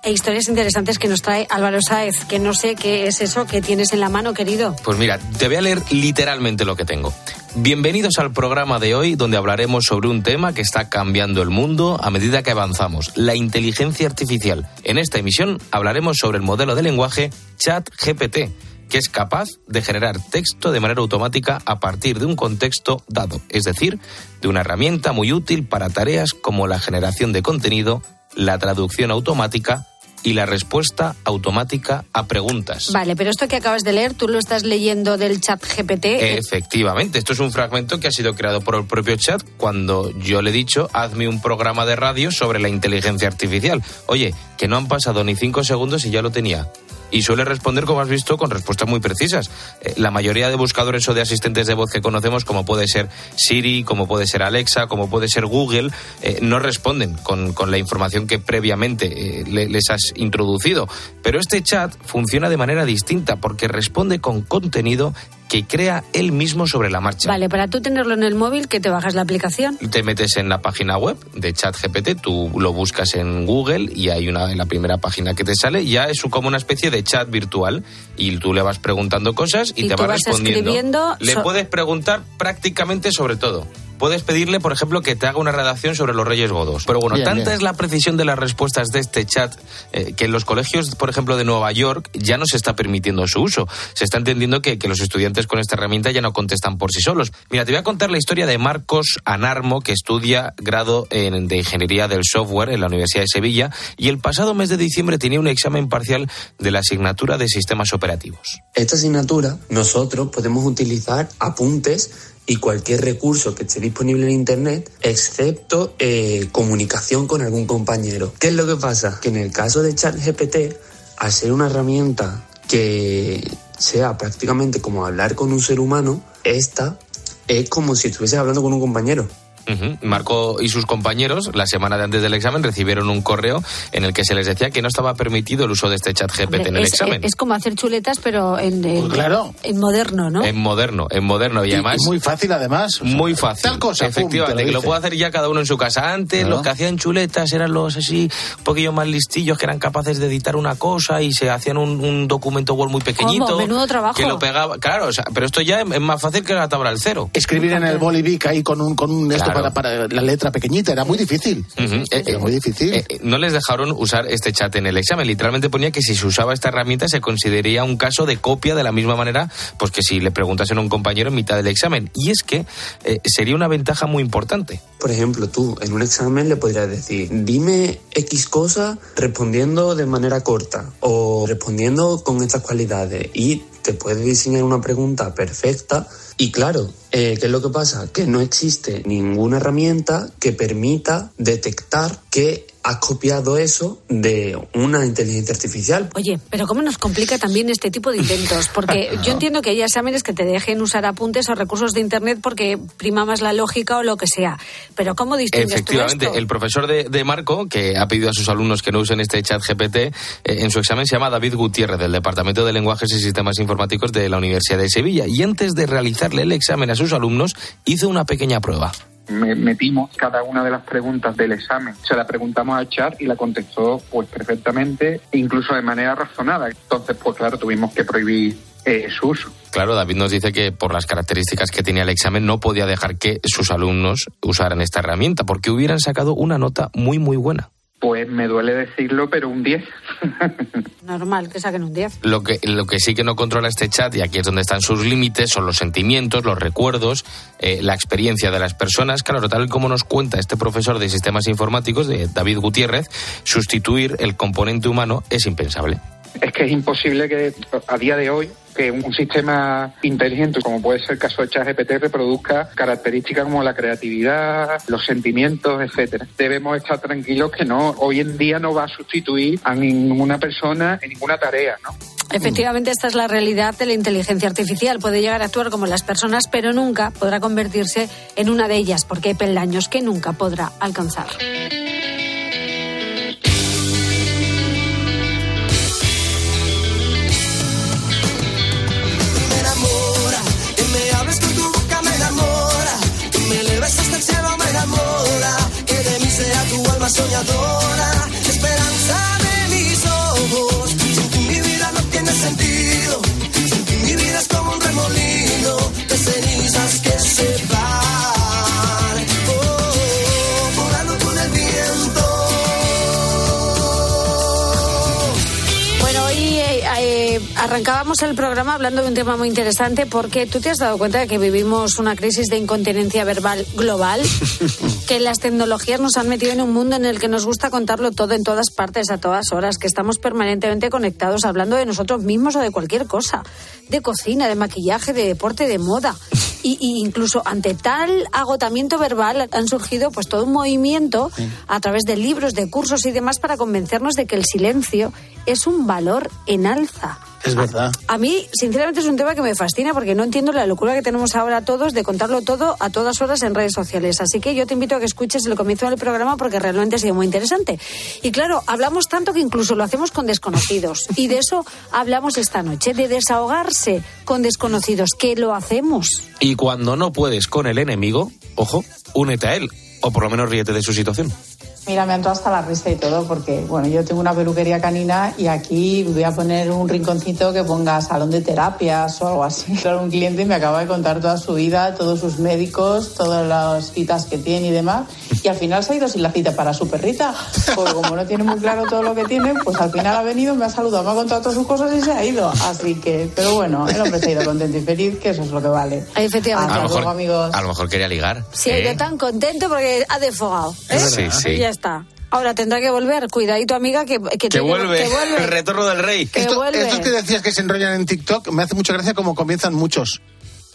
e historias interesantes que nos trae Álvaro Sáez, que no sé qué es eso que tienes en la mano, querido. Pues mira, te voy a leer literalmente lo que tengo. Bienvenidos al programa de hoy donde hablaremos sobre un tema que está cambiando el mundo a medida que avanzamos, la inteligencia artificial. En esta emisión hablaremos sobre el modelo de lenguaje ChatGPT, que es capaz de generar texto de manera automática a partir de un contexto dado, es decir, de una herramienta muy útil para tareas como la generación de contenido, la traducción automática y la respuesta automática a preguntas. Vale, pero esto que acabas de leer, tú lo estás leyendo del chat GPT. Efectivamente, esto es un fragmento que ha sido creado por el propio chat cuando yo le he dicho, hazme un programa de radio sobre la inteligencia artificial. Oye, que no han pasado ni cinco segundos y ya lo tenía. Y suele responder, como has visto, con respuestas muy precisas. Eh, la mayoría de buscadores o de asistentes de voz que conocemos, como puede ser Siri, como puede ser Alexa, como puede ser Google, eh, no responden con, con la información que previamente eh, le- les has introducido. Pero este chat funciona de manera distinta porque responde con contenido que crea él mismo sobre la marcha. Vale, para tú tenerlo en el móvil, que te bajas la aplicación. Te metes en la página web de ChatGPT, tú lo buscas en Google y hay una en la primera página que te sale, ya es como una especie de chat virtual y tú le vas preguntando cosas y, Y te va vas respondiendo. escribiendo Le so- puedes preguntar prácticamente sobre todo. Puedes pedirle, por ejemplo, que te haga una redacción sobre los Reyes Godos. Pero bueno, Bien, tanta bien. es la precisión de las respuestas de este chat eh, que en los colegios, por ejemplo, de Nueva York ya no se está permitiendo su uso. Se está entendiendo que, que los estudiantes con esta herramienta ya no contestan por sí solos. Mira, te voy a contar la historia de Marcos Anarmo, que estudia grado en- de Ingeniería del Software en la Universidad de Sevilla y el pasado mes de diciembre tenía un examen parcial de la asignatura de sistemas operativos. Esta asignatura nosotros podemos utilizar apuntes y cualquier recurso que esté disponible en Internet, excepto eh, comunicación con algún compañero. ¿Qué es lo que pasa? Que en el caso de ChatGPT, al ser una herramienta que sea prácticamente como hablar con un ser humano, esta es como si estuviese hablando con un compañero. Marco y sus compañeros, la semana de antes del examen, recibieron un correo en el que se les decía que no estaba permitido el uso de este chat GPT en el es, examen. es como hacer chuletas, pero en, en- Pues claro. en moderno, ¿no? En moderno, en moderno y, además. muy fácil, además. o sea, muy fácil. tal cosa, Efectivamente, que lo puede hacer ya cada uno en su casa. Antes, Claro. los que hacían chuletas eran los así, un poquillo más listillos, que eran capaces de editar una cosa y se hacían un, un documento Word muy pequeñito. ¿Cómo? Menudo trabajo. Que lo pegaba. Claro, o sea, pero esto ya es, es más fácil que la tabla al cero. Escribir en el bolivic ahí con un, con un esto. Para, para la letra pequeñita era muy difícil. Eh, Era muy difícil. eh, eh, no les dejaron usar este chat en el examen. Literalmente ponía que si se usaba esta herramienta se consideraría un caso de copia de la misma manera pues que si le preguntasen a un compañero en mitad del examen. Y es que eh, sería una ventaja muy importante. Por ejemplo, tú en un examen le podrías decir, dime X cosa respondiendo de manera corta o respondiendo con estas cualidades y te puede diseñar una pregunta perfecta. Y claro, eh, ¿qué es lo que pasa? Que no existe ninguna herramienta que permita detectar que has copiado eso de una inteligencia artificial. Oye, pero cómo nos complica también este tipo de inventos, porque <laughs> yo entiendo que hay exámenes que te dejen usar apuntes o recursos de internet porque prima más la lógica o lo que sea, pero cómo distingues tú Efectivamente, esto? el profesor de, de Marco, que ha pedido a sus alumnos que no usen este chat GPT, eh, en su examen se llama David Gutiérrez, del Departamento de Lenguajes y Sistemas Informáticos de la Universidad de Sevilla. Y antes de realizarle el examen a sus alumnos, hizo una pequeña prueba. Me- metimos cada una de las preguntas del examen, se la preguntamos al chat y la contestó pues perfectamente, incluso de manera razonada. Entonces, pues claro, tuvimos que prohibir eh, su uso. Claro, David nos dice que por las características que tenía el examen no podía dejar que sus alumnos usaran esta herramienta, porque hubieran sacado una nota muy, muy buena. Pues me duele decirlo, pero un 10. <laughs> Normal que saquen un 10. Lo que, lo que sí que no controla este chat, y aquí es donde están sus límites, son los sentimientos, los recuerdos, eh, la experiencia de las personas. Claro, tal como nos cuenta este profesor de sistemas informáticos, de David Gutiérrez, sustituir el componente humano es impensable. Es que es imposible que a día de hoy que un, sistema inteligente, como puede ser el caso de ChatGPT, reproduzca características como la creatividad, los sentimientos, etcétera. Debemos estar tranquilos que no, hoy en día no va a sustituir a ninguna persona en ninguna tarea, ¿no? Efectivamente, esta es la realidad de la inteligencia artificial. Puede llegar a actuar como las personas, pero nunca podrá convertirse en una de ellas, porque hay peldaños que nunca podrá alcanzar. Alma soñadora, arrancábamos el programa hablando de un tema muy interesante porque tú te has dado cuenta de que vivimos una crisis de incontinencia verbal global, <laughs> que las tecnologías nos han metido en un mundo en el que nos gusta contarlo todo en todas partes, a todas horas, que estamos permanentemente conectados hablando de nosotros mismos o de cualquier cosa, de cocina, de maquillaje, de deporte, de moda. Y, y incluso ante tal agotamiento verbal han surgido pues todo un movimiento a través de libros, de cursos y demás para convencernos de que el silencio es un valor en alza. Es verdad. A mí, sinceramente, es un tema que me fascina porque no entiendo la locura que tenemos ahora todos de contarlo todo a todas horas en redes sociales. Así que yo te invito a que escuches el comienzo del programa porque realmente ha sido muy interesante. Y claro, hablamos tanto que incluso lo hacemos con desconocidos. <laughs> Y de eso hablamos esta noche, de desahogarse con desconocidos, que lo hacemos. Y cuando no puedes con el enemigo, ojo, únete a él, o por lo menos ríete de su situación. Mira, me ha entrado hasta la risa y todo, porque bueno, yo tengo una peluquería canina y aquí voy a poner un rinconcito que ponga salón de terapias o algo así. <laughs> Claro, un cliente me acaba de contar toda su vida, todos sus médicos, todas las citas que tiene y demás, y al final se ha ido sin la cita para su perrita, porque como no tiene muy claro todo lo que tiene, pues al final ha venido, me ha saludado, me ha contado todas sus cosas y se ha ido. Así que, pero bueno, el hombre se ha ido contento y feliz, que eso es lo que vale. Efectivamente. A lo luego, mejor, amigos. a lo mejor quería ligar. Sí, ha ¿eh? ido tan contento porque ha desfogado. ¿eh? Sí, sí. Ya está. Ahora tendrá que volver. Cuidadito, amiga, que, que, Que tiene- vuelve. que vuelve. El <laughs> retorno del rey. Que Esto- vuelve. estos que decías que se enrollan en TikTok, me hace mucha gracia como comienzan muchos.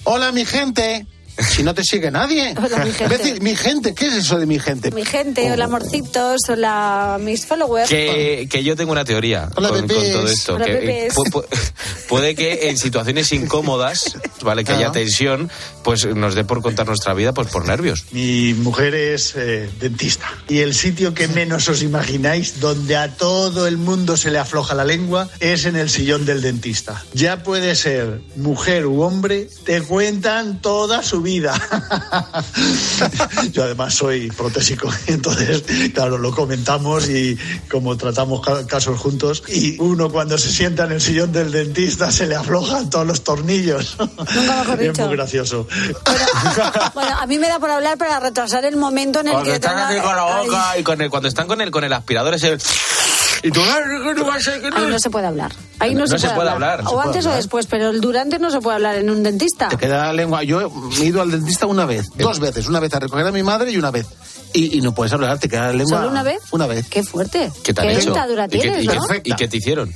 Hola, mi gente. Si no te sigue nadie. <laughs> Hola, mi gente. Imbécil, mi gente, ¿qué es eso de mi gente? Mi gente, hola amorcitos, hola mis followers. Que, que yo tengo una teoría Hola, con, con todo esto. Hola, que, eh, bebés. pu- pu- <laughs> puede que en situaciones incómodas, ¿vale? Que haya tensión, pues nos dé por contar nuestra vida pues por nervios. Mi mujer es eh, dentista. Y el sitio que menos os imagináis, donde a todo el mundo se le afloja la lengua, es en el sillón del dentista. Ya puede ser mujer u hombre, te cuentan toda su vida. <laughs> Yo además soy protésico, entonces, claro, lo comentamos y como tratamos ca- casos juntos, y uno cuando se sienta en el sillón del dentista se le aflojan todos los tornillos. mejor <laughs> es dicho. muy gracioso. Bueno, a mí me da por hablar para retrasar el momento en el Cuando que están tenga- así con la Ay, boca y con el- cuando están con el, con el aspirador ese... Y tú... "Ay, que no va a ser, que no". Ahí no se puede hablar. Ahí no, No se, se puede, puede hablar. O puede antes o después, pero el durante no se puede hablar en un dentista. Te queda la lengua. Yo he ido al dentista una vez, dos veces. Una vez a recoger a mi madre y una vez. Y, y no puedes hablar, te queda la lengua. ¿Solo una vez? Una vez. Qué fuerte. ¿Qué te han hecho? dentadura ¿Y qué-? ¿Y qué te hicieron?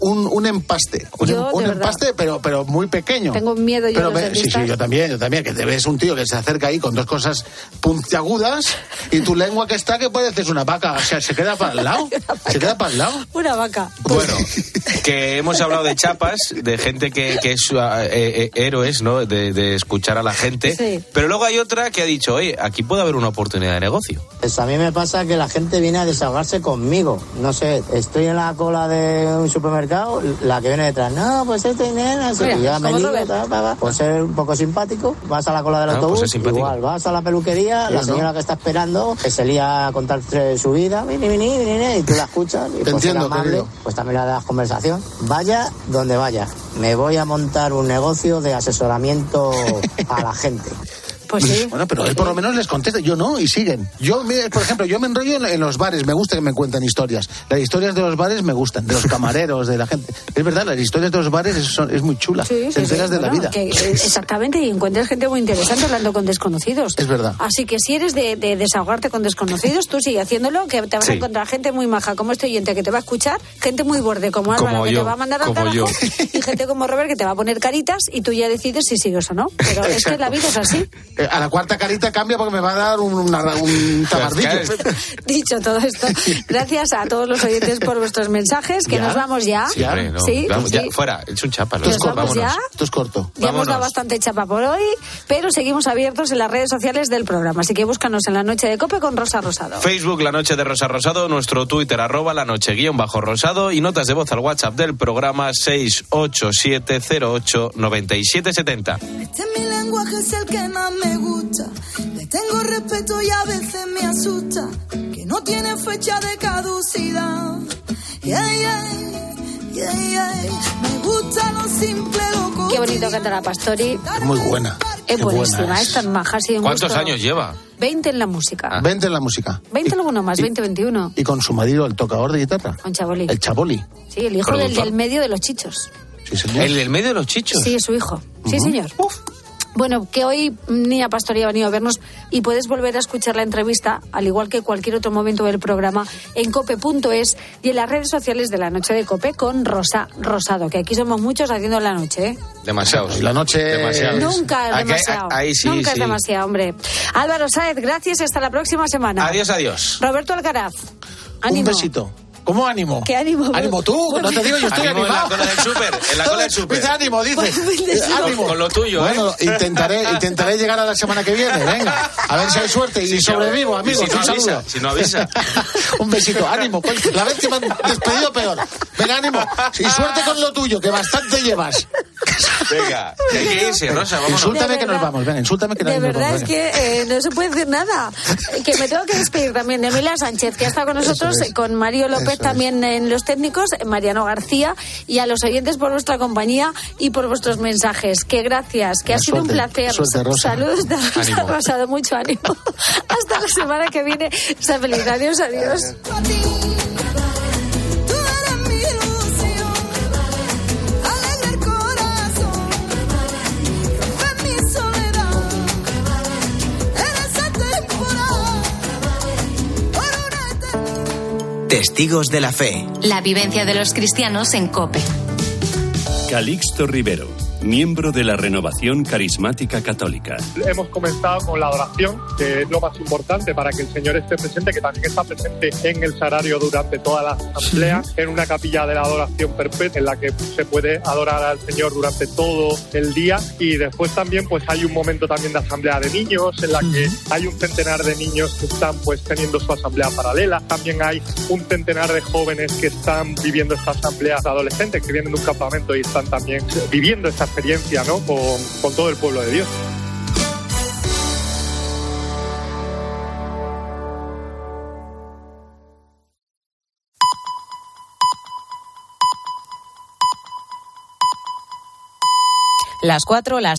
Un, un empaste. Un, Yo, un empaste, pero, pero muy pequeño. Tengo miedo yo Pero ve- sí, sí, yo también, yo también, que te ves un tío que se acerca ahí con dos cosas puntiagudas y tu <laughs> lengua que está que puede ser una vaca, o sea, se queda para el lado, <laughs> se queda para el lado. Una vaca. Bueno, <laughs> que hemos hablado de chapas, de gente que, que es eh, eh, héroes, ¿no? De, de escuchar a la gente. Sí. Pero luego hay otra que ha dicho, oye, aquí puede haber una oportunidad de negocio. Pues a mí me pasa que la gente viene a desahogarse conmigo. No sé, estoy en la cola de un supermercado, la que viene detrás, no, pues este nena, Mira, me ta, ta, ta. pues ser un poco simpático, vas a la cola del Ah, pues autobús, igual, vas a la peluquería, Sí, la ¿no? señora que está esperando, que se lía a contarte su vida, vini, vini, vini, vini, y tú la escuchas, y Te pues entiendo, amable, pues también le das conversación. Vaya donde vaya, me voy a montar un negocio de asesoramiento <laughs> a la gente. Pues sí. Bueno, pero él por lo menos les contesta, yo no, y siguen. Yo, por ejemplo, yo me enrollo en, en los bares, me gusta que me cuenten historias. Las historias de los bares me gustan, de los <laughs> camareros, de la gente. Es verdad, las historias de los bares es, son- es muy chula. Sí, sí, Te enteras sí, de la vida. que, <laughs> exactamente, y encuentras gente muy interesante hablando con desconocidos. Es verdad. Así que si eres de, de desahogarte con desconocidos, tú sigue haciéndolo, que te vas Sí. a encontrar gente muy maja como este oyente que te va a escuchar, gente muy borde como Álvaro Como que yo, te va a mandar al yo. y gente como Robert que te va a poner caritas y tú ya decides si sigues o no. Pero <laughs> es que Exacto. la vida es así. Eh, a la cuarta carita cambia porque me va a dar un, una- un tabardillo. <laughs> Dicho todo esto, gracias a todos los oyentes por vuestros mensajes, que ¿Ya? nos vamos ya. Sí, hombre, no. Sí, Vamos, ya, sí. fuera, es un chapa. Nos vamos vámonos. ya. Esto es corto. Ya hemos dado bastante chapa por hoy, pero seguimos abiertos en las redes sociales del programa. Así que búscanos en la noche de Cope con Rosa Rosado. Facebook, La Noche de Rosa Rosado, nuestro Twitter, arroba La Noche guion bajo Rosado y notas de voz al WhatsApp del programa 687089770. Este es mi lenguaje, es el que me gusta. Le tengo respeto y a veces me asusta. Que no tiene fecha de caducidad. Yeah, yeah, yeah, yeah. Me gusta lo simple, lo Qué bonito canta la Pastori. Es muy buena. Es Qué buenísima, buena es tan maja. sí, ¿Cuántos gusto. años lleva? 20 en la música. Vente en la música. 20 alguno más, 20, 21. Y con su marido, el tocador de guitarra. Con Chaboli. El Chaboli. Sí, el hijo del, del medio de los chichos. Sí, señor. ¿El del medio de los chichos? Sí, es su hijo. Sí, señor. Bueno, que hoy Nia Pastori ha venido a vernos y puedes volver a escuchar la entrevista, al igual que cualquier otro momento del programa, en cope.es y en las redes sociales de la noche de Cope con Rosa Rosado, que aquí somos muchos haciendo la noche, ¿eh? Demasiados. La noche- Demasiados. Nunca es Aquí- demasiado. Ahí sí, Nunca es demasiado, hombre. Álvaro Sáez, gracias. Hasta la próxima semana. Adiós, adiós. Roberto Alcaraz. Un besito. ¿Cómo ánimo? ¿Qué ánimo? Ánimo tú, Bueno. no te digo, yo estoy Ánimo en la animado. cola del súper, en la cola del súper. Dice ánimo, dice. Buen fin de Eh, semana. ánimo. Con lo tuyo, Bueno, ¿eh? intentaré, intentaré llegar a la semana que viene, venga. A ver si hay suerte y Si sobrevivo, amigos. si no un avisa, saludo. si no avisa. <laughs> un besito, ánimo. La vez que me han despedido peor. Venga, ánimo. Y suerte con lo tuyo, que bastante llevas. Venga, que hay que irse, Rosa, vámonos. Insúltame De que nos verdad. vamos, venga, insúltame que De nos vamos, verdad es que eh, no se puede decir nada. Eh, Que me tengo que despedir también de Emilia Sánchez, que ha estado con nosotros, es. con Mario López Eso es. también en los técnicos, Mariano García, y a los oyentes por vuestra compañía y por vuestros mensajes. Que gracias, que ha Venga, sido un placer. suerte, Rosa. Saludos de Rosa Ánimo. Rosado, mucho ánimo. <laughs> Hasta la semana que viene. Sea feliz. Adiós, adiós. mi Testigos de la fe. La vivencia de los cristianos en COPE. Calixto Rivero, miembro de la Renovación Carismática Católica. Hemos comenzado con la adoración, que es lo más importante para que el Señor esté presente, que también está presente en el salario durante toda la asamblea, en una capilla de la adoración perpetua, en la que se puede adorar al Señor durante todo el día. Y después también pues hay un momento también de asamblea de niños, en la que hay un centenar de niños que están pues teniendo su asamblea paralela. También hay un centenar de jóvenes que están viviendo esta asamblea de adolescentes, que vienen de un campamento y están también viviendo esta experiencia ¿no? con, todo el pueblo de Dios. Las cuatro, las